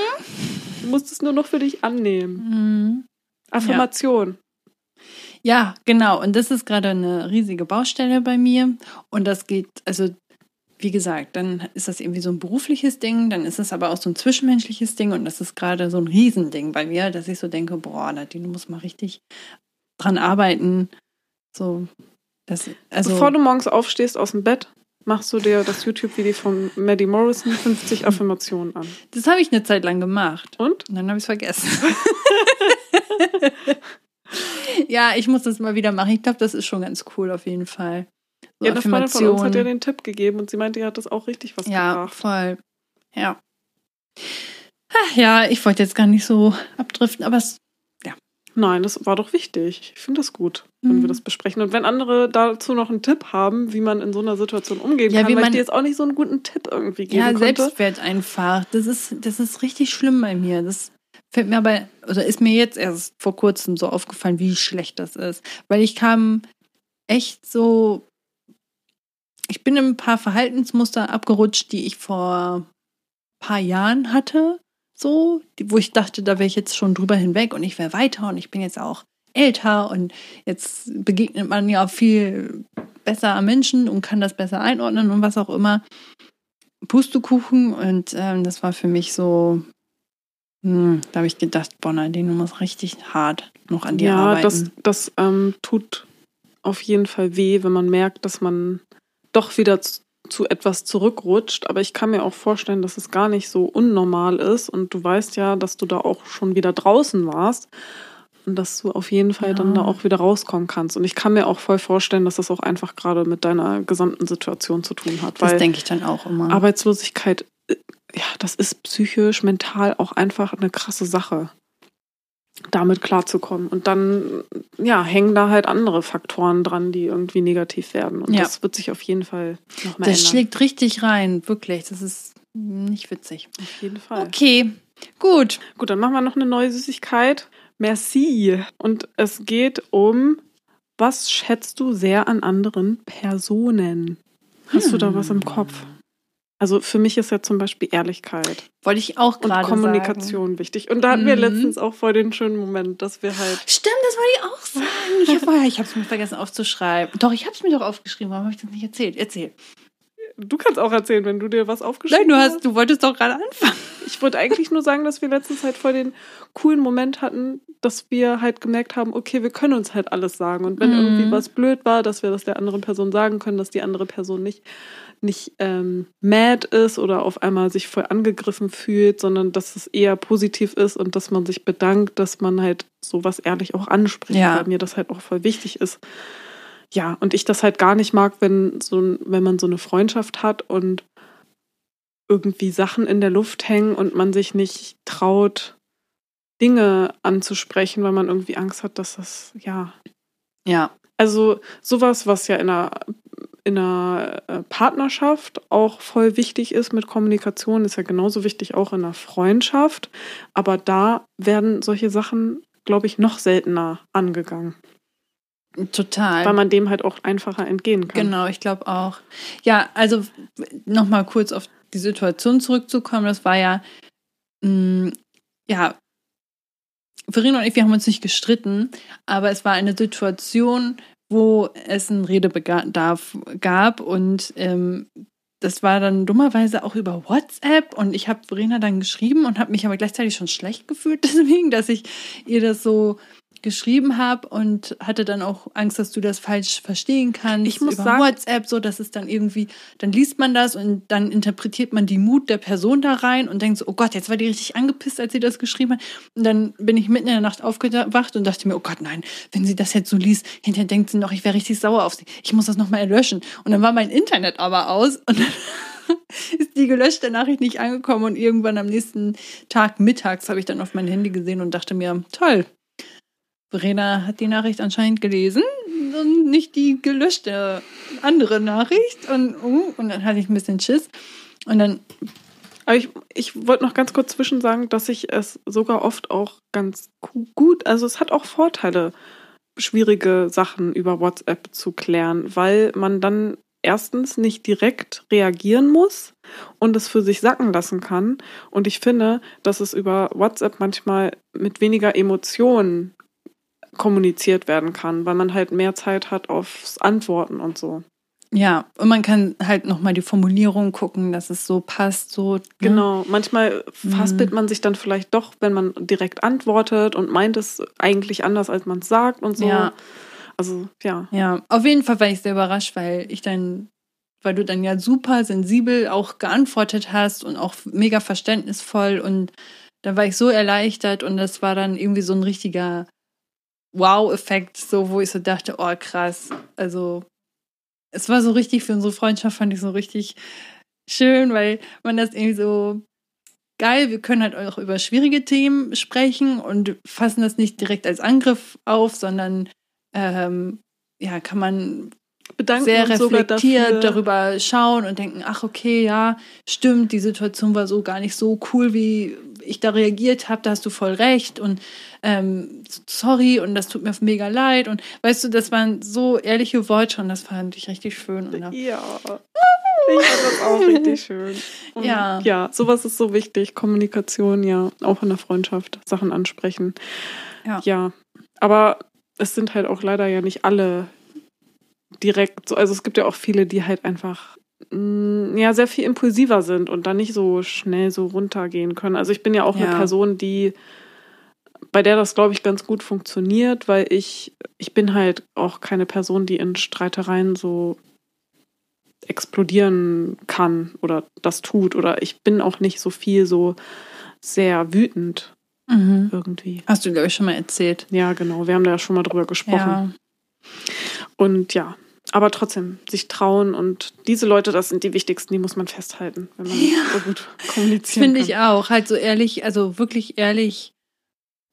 Du musst es nur noch für dich annehmen. Mhm. Affirmation. Ja, genau. Und das ist gerade eine riesige Baustelle bei mir. Und das geht, also wie gesagt, dann ist das irgendwie so ein berufliches Ding, dann ist es aber auch so ein zwischenmenschliches Ding und das ist gerade so ein Riesending bei mir, dass ich so denke, boah, Nadine, du musst mal richtig dran arbeiten. So, das, also. Bevor du morgens aufstehst aus dem Bett, machst du dir das YouTube-Video von Maddie Morrison 50 Affirmationen an. Das habe ich eine Zeit lang gemacht. Und? Und dann habe ich es vergessen. [laughs] ja, ich muss das mal wieder machen. Ich glaube, das ist schon ganz cool auf jeden Fall. So ja, eine Freundin von uns hat dir den Tipp gegeben und sie meinte, ihr hat das auch richtig was Ja, gebracht. voll. Ja. Ach, ja, ich wollte jetzt gar nicht so abdriften, aber es, Nein, das war doch wichtig. Ich finde das gut, wenn Mhm. wir das besprechen. Und wenn andere dazu noch einen Tipp haben, wie man in so einer Situation umgehen Ja, kann, wie weil ich dir jetzt auch nicht so einen guten Tipp irgendwie geben ja, konnte. Selbstwert einfach. Das ist, das ist richtig schlimm bei mir. Das fällt mir aber, oder ist mir jetzt erst vor kurzem so aufgefallen, wie schlecht das ist. Weil ich kam echt so, ich bin in ein paar Verhaltensmuster abgerutscht, die ich vor ein paar Jahren hatte, so, wo ich dachte, da wäre ich jetzt schon drüber hinweg und ich wäre weiter und ich bin jetzt auch älter und jetzt begegnet man ja viel besser Menschen und kann das besser einordnen und was auch immer. Pustekuchen und ähm, das war für mich so, hm, da habe ich gedacht, Bonner, den muss richtig hart noch an dir ja, arbeiten. das, das ähm, tut auf jeden Fall weh, wenn man merkt, dass man doch wieder zu, zu etwas zurückrutscht. Aber ich kann mir auch vorstellen, dass es gar nicht so unnormal ist. Und du weißt ja, dass du da auch schon wieder draußen warst. Und dass du auf jeden Fall Ja. dann da auch wieder rauskommen kannst. Und ich kann mir auch voll vorstellen, dass das auch einfach gerade mit deiner gesamten Situation zu tun hat. das denke ich dann auch immer. Arbeitslosigkeit, ja, das ist psychisch, mental auch einfach eine krasse Sache, damit klarzukommen. Und dann, ja, hängen da halt andere Faktoren dran, die irgendwie negativ werden. Und Ja. das wird sich auf jeden Fall noch mehr das ändern. schlägt richtig rein, wirklich. Das ist nicht witzig. Auf jeden Fall. Okay, gut. Gut, dann machen wir noch eine neue Süßigkeit. Merci. Und es geht um, was schätzt du sehr an anderen Personen? Hast du da was im Kopf? Also für mich ist ja zum Beispiel Ehrlichkeit Wollte ich auch und gerade Kommunikation wichtig. Und da hatten wir Mhm. letztens auch voll den schönen Moment, dass wir halt. sagen. Stimmt, das wollte ich auch sagen. Ich habe vorher, ich habe es mir vergessen aufzuschreiben. Doch, ich habe es mir doch aufgeschrieben. Warum habe ich das nicht erzählt? Erzähl. Du kannst auch erzählen, wenn du dir was aufgeschrieben Nein, du hast. hast, du wolltest doch gerade anfangen. Ich wollte eigentlich nur sagen, dass wir letztens halt voll den coolen Moment hatten, dass wir halt gemerkt haben, okay, wir können uns halt alles sagen. Und wenn Mhm. irgendwie was blöd war, dass wir das der anderen Person sagen können, dass die andere Person nicht, nicht ähm, mad ist oder auf einmal sich voll angegriffen fühlt, sondern dass es eher positiv ist und dass man sich bedankt, dass man halt sowas ehrlich auch anspricht, Ja. weil mir das halt auch voll wichtig ist. Ja, und ich das halt gar nicht mag, wenn so wenn man so eine Freundschaft hat und irgendwie Sachen in der Luft hängen und man sich nicht traut, Dinge anzusprechen, weil man irgendwie Angst hat, dass das, ja. Ja, Also sowas, was ja in einer, in einer äh, Partnerschaft auch voll wichtig ist mit Kommunikation, ist ja genauso wichtig auch in einer Freundschaft. Aber da werden solche Sachen, glaube ich, noch seltener angegangen, total. weil man dem halt auch einfacher entgehen kann. Genau, ich glaube auch. Ja, also nochmal kurz auf die Situation zurückzukommen. Das war ja, mh, ja, Verena und ich, wir haben uns nicht gestritten, aber es war eine Situation, wo es einen Redebedarf gab und ähm, das war dann dummerweise auch über WhatsApp und ich habe Verena dann geschrieben und habe mich aber gleichzeitig schon schlecht gefühlt [laughs] deswegen, dass ich ihr das so geschrieben habe und hatte dann auch Angst, dass du das falsch verstehen kannst Ich muss über sagen- WhatsApp, so dass es dann irgendwie, dann liest man das und dann interpretiert man die Mut der Person da rein und denkt so, oh Gott, jetzt war die richtig angepisst, als sie das geschrieben hat. Und dann bin ich mitten in der Nacht aufgewacht und dachte mir, oh Gott, nein, wenn sie das jetzt so liest, hinterher denkt sie noch, ich wäre richtig sauer auf sie. Ich muss das nochmal löschen. Und dann war mein Internet aber aus und dann [laughs] ist die gelöschte Nachricht nicht angekommen und irgendwann am nächsten Tag mittags habe ich dann auf mein Handy gesehen und dachte mir, toll, Verena hat die Nachricht anscheinend gelesen und nicht die gelöschte andere Nachricht. Und, uh, und dann hatte ich ein bisschen Schiss. Und dann, Aber ich, ich wollte noch ganz kurz zwischen sagen, dass ich es sogar oft auch ganz gu- gut, also es hat auch Vorteile, schwierige Sachen über WhatsApp zu klären, weil man dann erstens nicht direkt reagieren muss und es für sich sacken lassen kann. Und ich finde, dass es über WhatsApp manchmal mit weniger Emotionen kommuniziert werden kann, weil man halt mehr Zeit hat aufs Antworten und so. ja, und man kann halt nochmal die Formulierung gucken, dass es so passt, so. ne? Genau, manchmal verhaspelt man sich dann vielleicht doch, wenn man direkt antwortet und meint es eigentlich anders, als man es sagt und so. Ja. Also, ja. Ja, auf jeden Fall war ich sehr überrascht, weil ich dann, weil du dann ja super sensibel auch geantwortet hast und auch mega verständnisvoll und da war ich so erleichtert und das war dann irgendwie so ein richtiger Wow-Effekt, so wo ich so dachte, oh krass, also es war so richtig für unsere Freundschaft fand ich so richtig schön, weil man das irgendwie so geil, wir können halt auch über schwierige Themen sprechen und fassen das nicht direkt als Angriff auf, sondern ähm, ja, kann man Bedanken sehr reflektiert darüber schauen und denken, ach okay, ja, stimmt, die Situation war so gar nicht so cool, wie ich da reagiert habe, da hast du voll recht und ähm, sorry und das tut mir mega leid. Und weißt du, das waren so ehrliche Worte und das fand ich richtig schön. Und ja. Ich fand das auch richtig schön. [laughs] Und Ja. Ja, sowas ist so wichtig. Kommunikation, ja, auch in der Freundschaft, Sachen ansprechen. Ja. Ja, aber es sind halt auch leider ja nicht alle direkt so. Also es gibt ja auch viele, die halt einfach ja sehr viel impulsiver sind und dann nicht so schnell so runtergehen können. Also ich bin ja auch eine Ja. Person, die bei der das glaube ich ganz gut funktioniert, weil ich ich bin halt auch keine Person, die in Streitereien so explodieren kann oder das tut oder ich bin auch nicht so viel so sehr wütend Mhm. irgendwie. Hast du, glaube ich, schon mal erzählt. Ja, genau. Wir haben da ja schon mal drüber gesprochen. Ja. Und ja, aber trotzdem, sich trauen und diese Leute, das sind die wichtigsten, die muss man festhalten, wenn man Ja. so gut kommunizieren Finde kann. ich auch. Halt so ehrlich, also wirklich ehrlich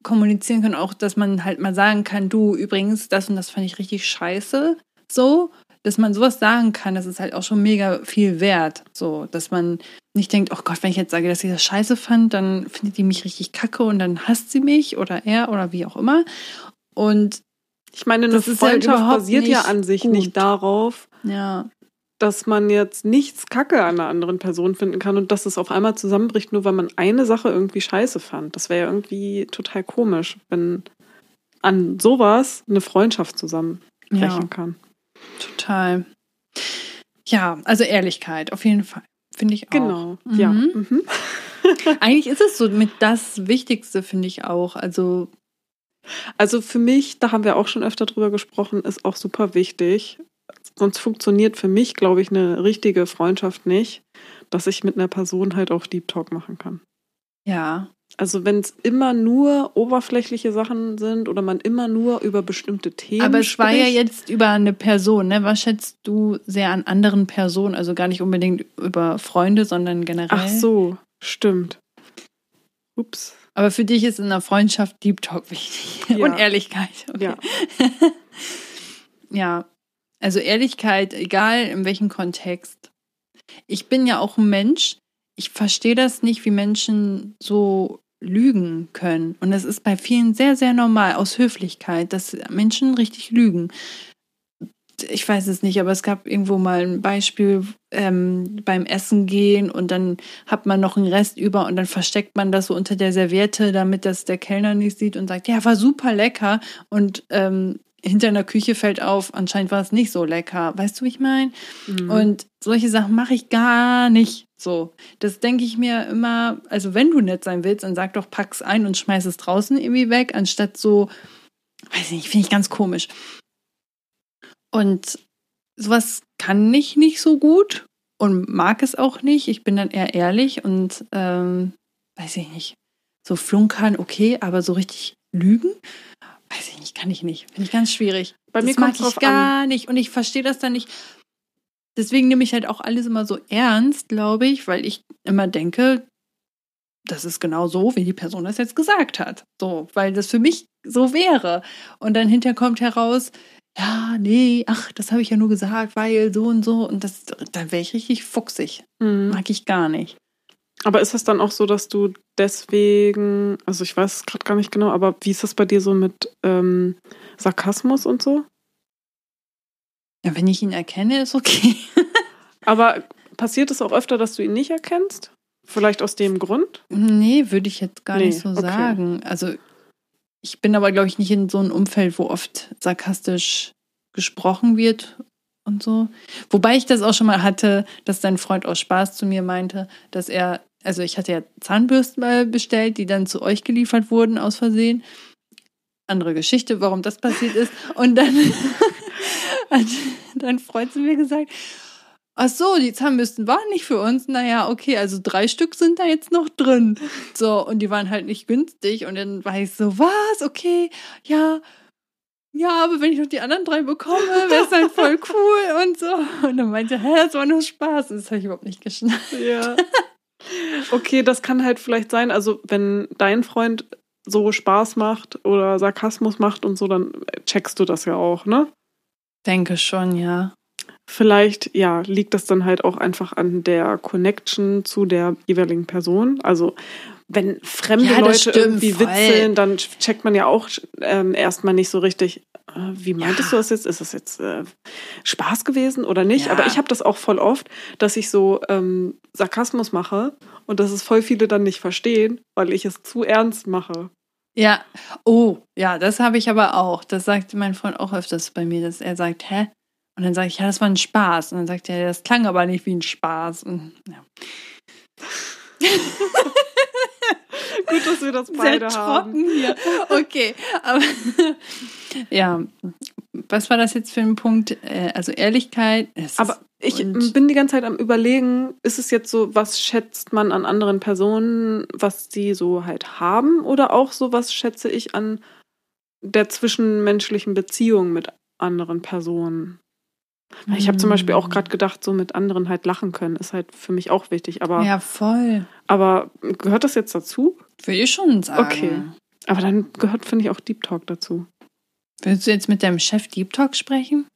kommunizieren können, auch, dass man halt mal sagen kann, du, übrigens, das und das fand ich richtig scheiße. So, dass man sowas sagen kann, das ist halt auch schon mega viel wert. So, dass man nicht denkt, oh Gott, wenn ich jetzt sage, dass ich das scheiße fand, dann findet die mich richtig kacke und dann hasst sie mich oder er oder wie auch immer. Und Ich meine, eine Das ja Freundschaft überhaupt basiert ja an sich gut. nicht darauf, ja, dass man jetzt nichts Kacke an einer anderen Person finden kann und dass es auf einmal zusammenbricht, nur weil man eine Sache irgendwie scheiße fand. Das wäre ja irgendwie total komisch, wenn an sowas eine Freundschaft zusammenbrechen ja, kann. total. Ja, also Ehrlichkeit, auf jeden Fall. Finde ich auch. Genau, Mhm. ja. Mhm. [laughs] Eigentlich ist es so mit das Wichtigste, finde ich auch. Also, Also für mich, da haben wir auch schon öfter drüber gesprochen, ist auch super wichtig. Sonst funktioniert für mich, glaube ich, eine richtige Freundschaft nicht, dass ich mit einer Person halt auch Deep Talk machen kann. ja. Also wenn es immer nur oberflächliche Sachen sind oder man immer nur über bestimmte Themen Aber es war ja spricht. jetzt über eine Person, ne? Was schätzt du sehr an anderen Personen? Also gar nicht unbedingt über Freunde, sondern generell. Ach so, stimmt. Ups. Aber für dich ist in einer Freundschaft Deep Talk wichtig. Ja. Und Ehrlichkeit. Okay. Ja. [laughs] Ja, also Ehrlichkeit, egal in welchem Kontext. Ich bin ja auch ein Mensch. Ich verstehe das nicht, wie Menschen so lügen können. Und das ist bei vielen sehr, sehr normal aus Höflichkeit, dass Menschen richtig lügen. Ich weiß es nicht, aber es gab irgendwo mal ein Beispiel ähm, beim Essen gehen und dann hat man noch einen Rest über und dann versteckt man das so unter der Serviette, damit das der Kellner nicht sieht und sagt, ja, war super lecker. Und ähm, hinter einer Küche fällt auf, anscheinend war es nicht so lecker. Weißt du, wie ich meine? Mhm. Und solche Sachen mache ich gar nicht so. Das denke ich mir immer, also wenn du nett sein willst, dann sag doch, pack's ein und schmeiß es draußen irgendwie weg, anstatt so, weiß ich nicht, finde ich ganz komisch. Und sowas kann ich nicht so gut und mag es auch nicht. Ich bin dann eher ehrlich und ähm, weiß ich nicht. So flunkern, okay, aber so richtig lügen, weiß ich nicht, kann ich nicht. Finde ich ganz schwierig. Bei das mir mag ich gar nicht und ich verstehe das dann nicht. Deswegen nehme ich halt auch alles immer so ernst, glaube ich, weil ich immer denke, das ist genau so, wie die Person das jetzt gesagt hat. So, weil das für mich so wäre. Und dann hinterher kommt heraus, ja, nee, ach, das habe ich ja nur gesagt, weil so und so. Und das, dann wäre ich richtig fuchsig. Mhm. Mag ich gar nicht. Aber ist es dann auch so, dass du deswegen, also ich weiß es gerade gar nicht genau, aber wie ist das bei dir so mit ähm, Sarkasmus und so? Ja, wenn ich ihn erkenne, ist okay. [laughs] Aber passiert es auch öfter, dass du ihn nicht erkennst? Vielleicht aus dem Grund? Nee, würde ich jetzt gar Nee, nicht so okay. sagen. Also ich bin aber, glaube ich, nicht in so einem Umfeld, wo oft sarkastisch gesprochen wird und so. Wobei ich das auch schon mal hatte, dass dein Freund aus Spaß zu mir meinte, dass er, also ich hatte ja Zahnbürsten mal bestellt, die dann zu euch geliefert wurden aus Versehen. Andere Geschichte, warum das passiert ist. Und dann [laughs] hat dein Freund zu mir gesagt, Ach so, die Zahnbürsten waren nicht für uns. Naja, okay, also drei Stück sind da jetzt noch drin. [laughs] So, und die waren halt nicht günstig. Und dann war ich so, was? Okay, ja. Ja, aber wenn ich noch die anderen drei bekomme, [laughs] wäre es dann voll cool und so. Und dann meinte er, hä, das war nur Spaß. Das habe ich überhaupt nicht geschnallt. Ja. Okay, das kann halt vielleicht sein, also wenn dein Freund so Spaß macht oder Sarkasmus macht und so, dann checkst du das ja auch, ne? Denke schon, ja. Vielleicht, ja, liegt das dann halt auch einfach an der Connection zu der jeweiligen Person. Also wenn fremde Ja, Leute stimmt, irgendwie voll. witzeln, dann checkt man ja auch ähm, erstmal nicht so richtig, äh, wie meintest Ja. du das jetzt? Ist das jetzt äh, Spaß gewesen oder nicht? Ja. Aber ich habe das auch voll oft, dass ich so ähm, Sarkasmus mache und dass es voll viele dann nicht verstehen, weil ich es zu ernst mache. Ja, oh, ja, das habe ich aber auch. Das sagt mein Freund auch öfters bei mir, dass er sagt, hä? Und dann sage ich, ja, das war ein Spaß. Und dann sagt er, das klang aber nicht wie ein Spaß. Und, ja. [laughs] Gut, dass wir das Sehr beide haben. trocken hier. Okay, aber [laughs] ja, was war das jetzt für ein Punkt? Äh, Also Ehrlichkeit. Aber ich bin die ganze Zeit am überlegen, ist es jetzt so, was schätzt man an anderen Personen, was die so halt haben? Oder auch so, was schätze ich an der zwischenmenschlichen Beziehung mit anderen Personen? Ich habe zum Beispiel auch gerade gedacht, so mit anderen halt lachen können, ist halt für mich auch wichtig. Aber, Ja, voll. aber gehört das jetzt dazu? Würde ich schon sagen. Okay. Aber dann gehört, finde ich, auch Deep Talk dazu. Willst du jetzt mit deinem Chef Deep Talk sprechen?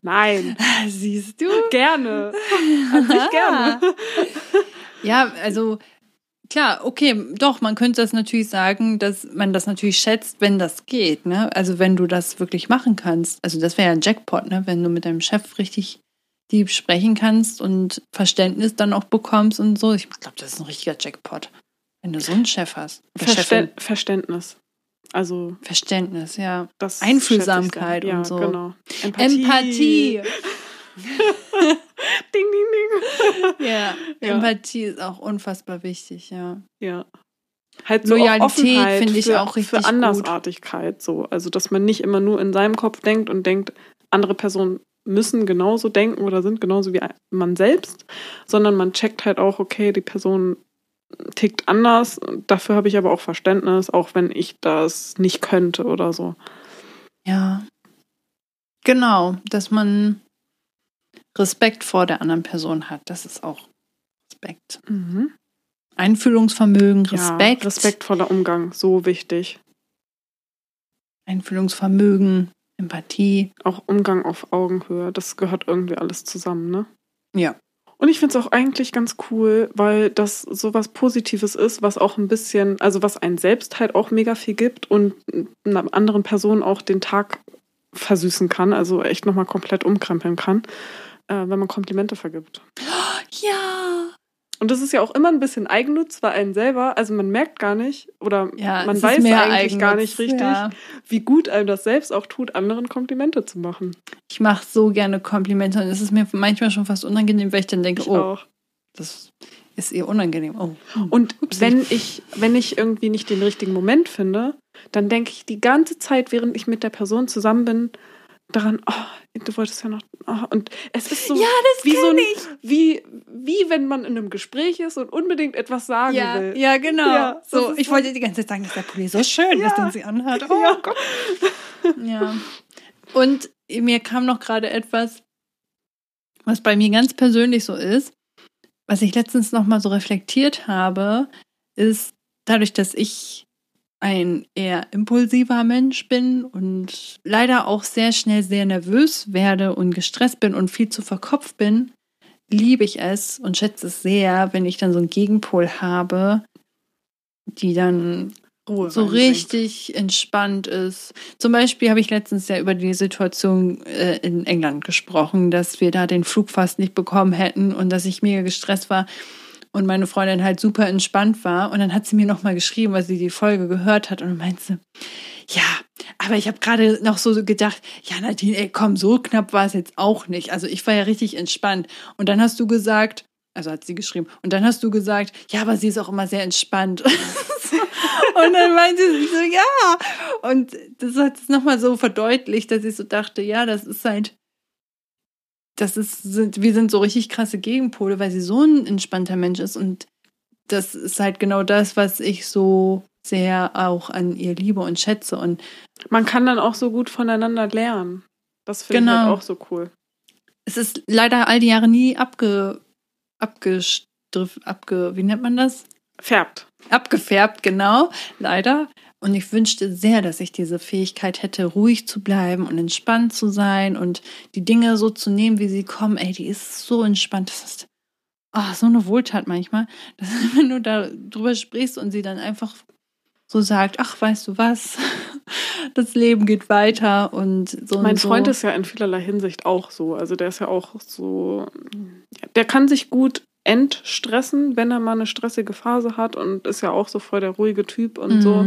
Nein, [laughs] Siehst du? gerne. An sich [laughs] gerne. Ja, also klar, okay, doch, man könnte das natürlich sagen, dass man das natürlich schätzt, wenn das geht, ne? Also wenn du das wirklich machen kannst. Also das wäre ja ein Jackpot, ne? Wenn du mit deinem Chef richtig deep sprechen kannst und Verständnis dann auch bekommst und so. Ich glaube, das ist ein richtiger Jackpot. Wenn du so einen Chef hast. Verstä Verständnis. Also Verständnis, ja. das Einfühlsamkeit sehr. und so. Ja, genau. Empathie. [laughs] [laughs] Ding, ding, ding. [laughs] Ja, Ja. Empathie ist auch unfassbar wichtig, ja. Ja. Halt so Loyalität finde ich für, auch richtig für gut. Andersartigkeit so. Also dass man nicht immer nur in seinem Kopf denkt und denkt, andere Personen müssen genauso denken oder sind genauso wie man selbst, sondern man checkt halt auch, okay, die Person tickt anders. Dafür habe ich aber auch Verständnis, auch wenn ich das nicht könnte oder so. Ja. Genau, dass man Respekt vor der anderen Person hat. Das ist auch Respekt. Einfühlungsvermögen, Respekt. Ja, respektvoller Umgang, so wichtig. Einfühlungsvermögen, Empathie. Auch Umgang auf Augenhöhe, das gehört irgendwie alles zusammen, ne? Ja. Und ich finde es auch eigentlich ganz cool, weil das so was Positives ist, was auch ein bisschen, also was einen selbst halt auch mega viel gibt und einer anderen Person auch den Tag versüßen kann, also echt nochmal komplett umkrempeln kann, äh, wenn man Komplimente vergibt. Ja. Und das ist ja auch immer ein bisschen Eigennutz bei einen selber, also man merkt gar nicht oder Ja, man weiß eigentlich gar Eigennutz, nicht richtig, ja. wie gut einem das selbst auch tut, anderen Komplimente zu machen. Ich mache so gerne Komplimente und es ist mir manchmal schon fast unangenehm, weil ich dann denke, Ich oh, auch. das ist ihr unangenehm. Oh. Und Upsi. wenn ich, wenn ich irgendwie nicht den richtigen Moment finde, dann denke ich die ganze Zeit, während ich mit der Person zusammen bin, daran, oh, du wolltest ja noch. Oh, und es ist so Ja, das wie so ein, wie, wie wenn man in einem Gespräch ist und unbedingt etwas sagen Ja, will. ja, genau. Ja, so, ich so- wollte die ganze Zeit sagen, dass der Pulli so schön ist, den sie anhat. [laughs] Oh Ja. Gott. Ja. Und mir kam noch gerade etwas, was bei mir ganz persönlich so ist, was ich letztens noch mal so reflektiert habe, ist dadurch, dass ich ein eher impulsiver Mensch bin und leider auch sehr schnell sehr nervös werde und gestresst bin und viel zu verkopft bin, liebe ich es und schätze es sehr, wenn ich dann so einen Gegenpol habe, die dann Ruhe so reinbringt. richtig entspannt ist. Zum Beispiel habe ich letztens ja über die Situation äh, in England gesprochen, dass wir da den Flug fast nicht bekommen hätten und dass ich mega gestresst war und meine Freundin halt super entspannt war. Und dann hat sie mir nochmal geschrieben, weil sie die Folge gehört hat und meinte, ja, aber ich habe gerade noch so gedacht, ja Nadine, ey, komm, so knapp war es jetzt auch nicht. Also ich war ja richtig entspannt. Und dann hast du gesagt, also hat sie geschrieben, und dann hast du gesagt, ja, aber sie ist auch immer sehr entspannt. [laughs] Und dann meinte sie so, ja. Und das hat es nochmal so verdeutlicht, dass ich so dachte, ja, das ist halt, das ist, sind, wir sind so richtig krasse Gegenpole, weil sie so ein entspannter Mensch ist. Und das ist halt genau das, was ich so sehr auch an ihr liebe und schätze. Und Man kann dann auch so gut voneinander lernen. Das finde ich Genau. halt auch so cool. es ist leider all die Jahre nie abge, abgestriffen, abge, wie nennt man das? Färbt. Abgefärbt, genau, leider. Und ich wünschte sehr, dass ich diese Fähigkeit hätte, ruhig zu bleiben und entspannt zu sein und die Dinge so zu nehmen, wie sie kommen. Ey, die ist so entspannt. Das ist oh, so eine Wohltat manchmal, [laughs] dass wenn du da drüber sprichst und sie dann einfach so sagt, ach, weißt du was, [laughs] das Leben geht weiter und so. Mein und so. Freund ist ja in vielerlei Hinsicht auch so. Also der ist ja auch so, der kann sich gut entstressen, wenn er mal eine stressige Phase hat und ist ja auch so voll der ruhige Typ und Mhm. so.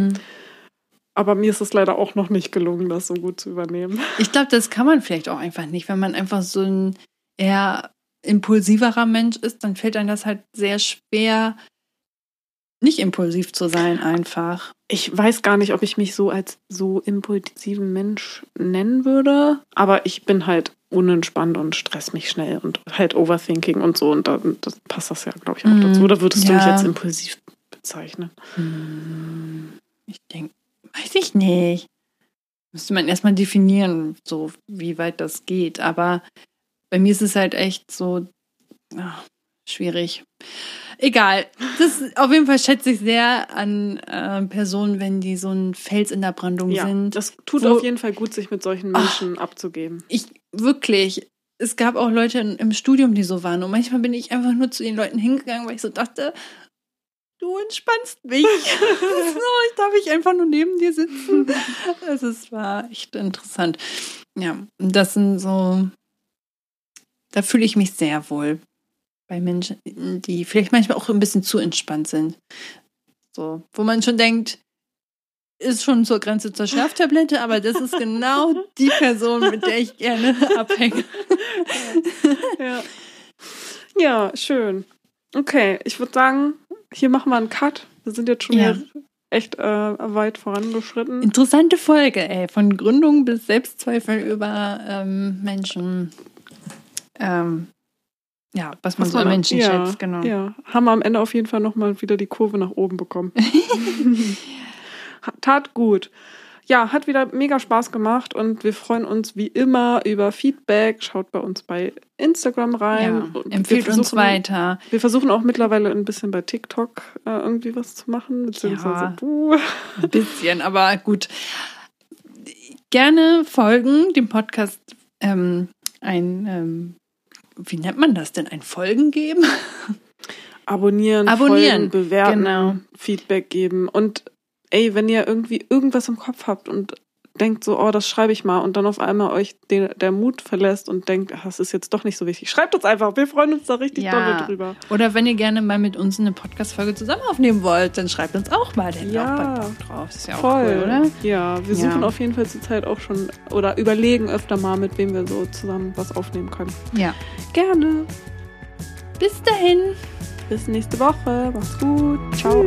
Aber mir ist es leider auch noch nicht gelungen, das so gut zu übernehmen. Ich glaube, das kann man vielleicht auch einfach nicht, wenn man einfach so ein eher impulsiverer Mensch ist, dann fällt einem das halt sehr schwer, nicht impulsiv zu sein einfach. Ich weiß gar nicht, ob ich mich so als so impulsiven Mensch nennen würde, aber ich bin halt unentspannt und stress mich schnell und halt Overthinking und so und da das passt das ja, glaube ich, auch Mhm. dazu. Oder würdest du mich Ja. jetzt impulsiv bezeichnen? Hm, Ich denke, weiß ich nicht. Müsste man erstmal definieren, so wie weit das geht. Aber bei mir ist es halt echt so ach, schwierig. Egal. Das auf jeden Fall schätze ich sehr an äh, Personen, wenn die so ein Fels in der Brandung Ja, sind. das tut wo- auf jeden Fall gut, sich mit solchen Menschen abzugeben. ich wirklich, es gab auch Leute in, im Studium, die so waren. Und manchmal bin ich einfach nur zu den Leuten hingegangen, weil ich so dachte, du entspannst mich. [laughs] so, ich darf ich einfach nur neben dir sitzen. [laughs] Es ist, war echt interessant. Ja, das sind so, da fühle ich mich sehr wohl bei Menschen, die vielleicht manchmal auch ein bisschen zu entspannt sind. So, wo man schon denkt, ist schon zur Grenze zur Schlaftablette, aber das ist genau [laughs] die Person, mit der ich gerne abhänge. Ja. ja, schön. Okay, ich würde sagen, hier machen wir einen Cut. Wir sind jetzt schon Ja. wieder echt äh, weit vorangeschritten. Interessante Folge, ey. Von Gründung bis Selbstzweifel über ähm, Menschen. Ähm, ja, was man Was so an man- Menschen ja, schätzt, genau. Ja, haben wir am Ende auf jeden Fall nochmal wieder die Kurve nach oben bekommen. [laughs] Tat gut. Ja, hat wieder mega Spaß gemacht und wir freuen uns wie immer über Feedback. Schaut bei uns bei Instagram rein. Ja, empfiehlt uns weiter. Wir versuchen auch mittlerweile ein bisschen bei TikTok äh, irgendwie was zu machen, beziehungsweise Ja. du. [laughs] Ein bisschen, aber gut. Gerne folgen dem Podcast ähm, ein, ähm, wie nennt man das denn? Ein Folgen geben? Abonnieren, Abonnieren, folgen, bewerten, genau. Feedback geben. Und ey, wenn ihr irgendwie irgendwas im Kopf habt und denkt so, oh, das schreibe ich mal und dann auf einmal euch der, der Mut verlässt und denkt, ach, das ist jetzt doch nicht so wichtig. Schreibt uns einfach, wir freuen uns da richtig Ja. dolle drüber. Oder wenn ihr gerne mal mit uns eine Podcast-Folge zusammen aufnehmen wollt, dann schreibt uns auch mal. Wir Ja. auch Bock drauf. Das ist ja auch Voll, cool, oder? Ja, wir Ja. suchen auf jeden Fall zurzeit auch schon oder überlegen öfter mal, mit wem wir so zusammen was aufnehmen können. Ja. Gerne. Bis dahin. Bis nächste Woche. Macht's gut. Ciao.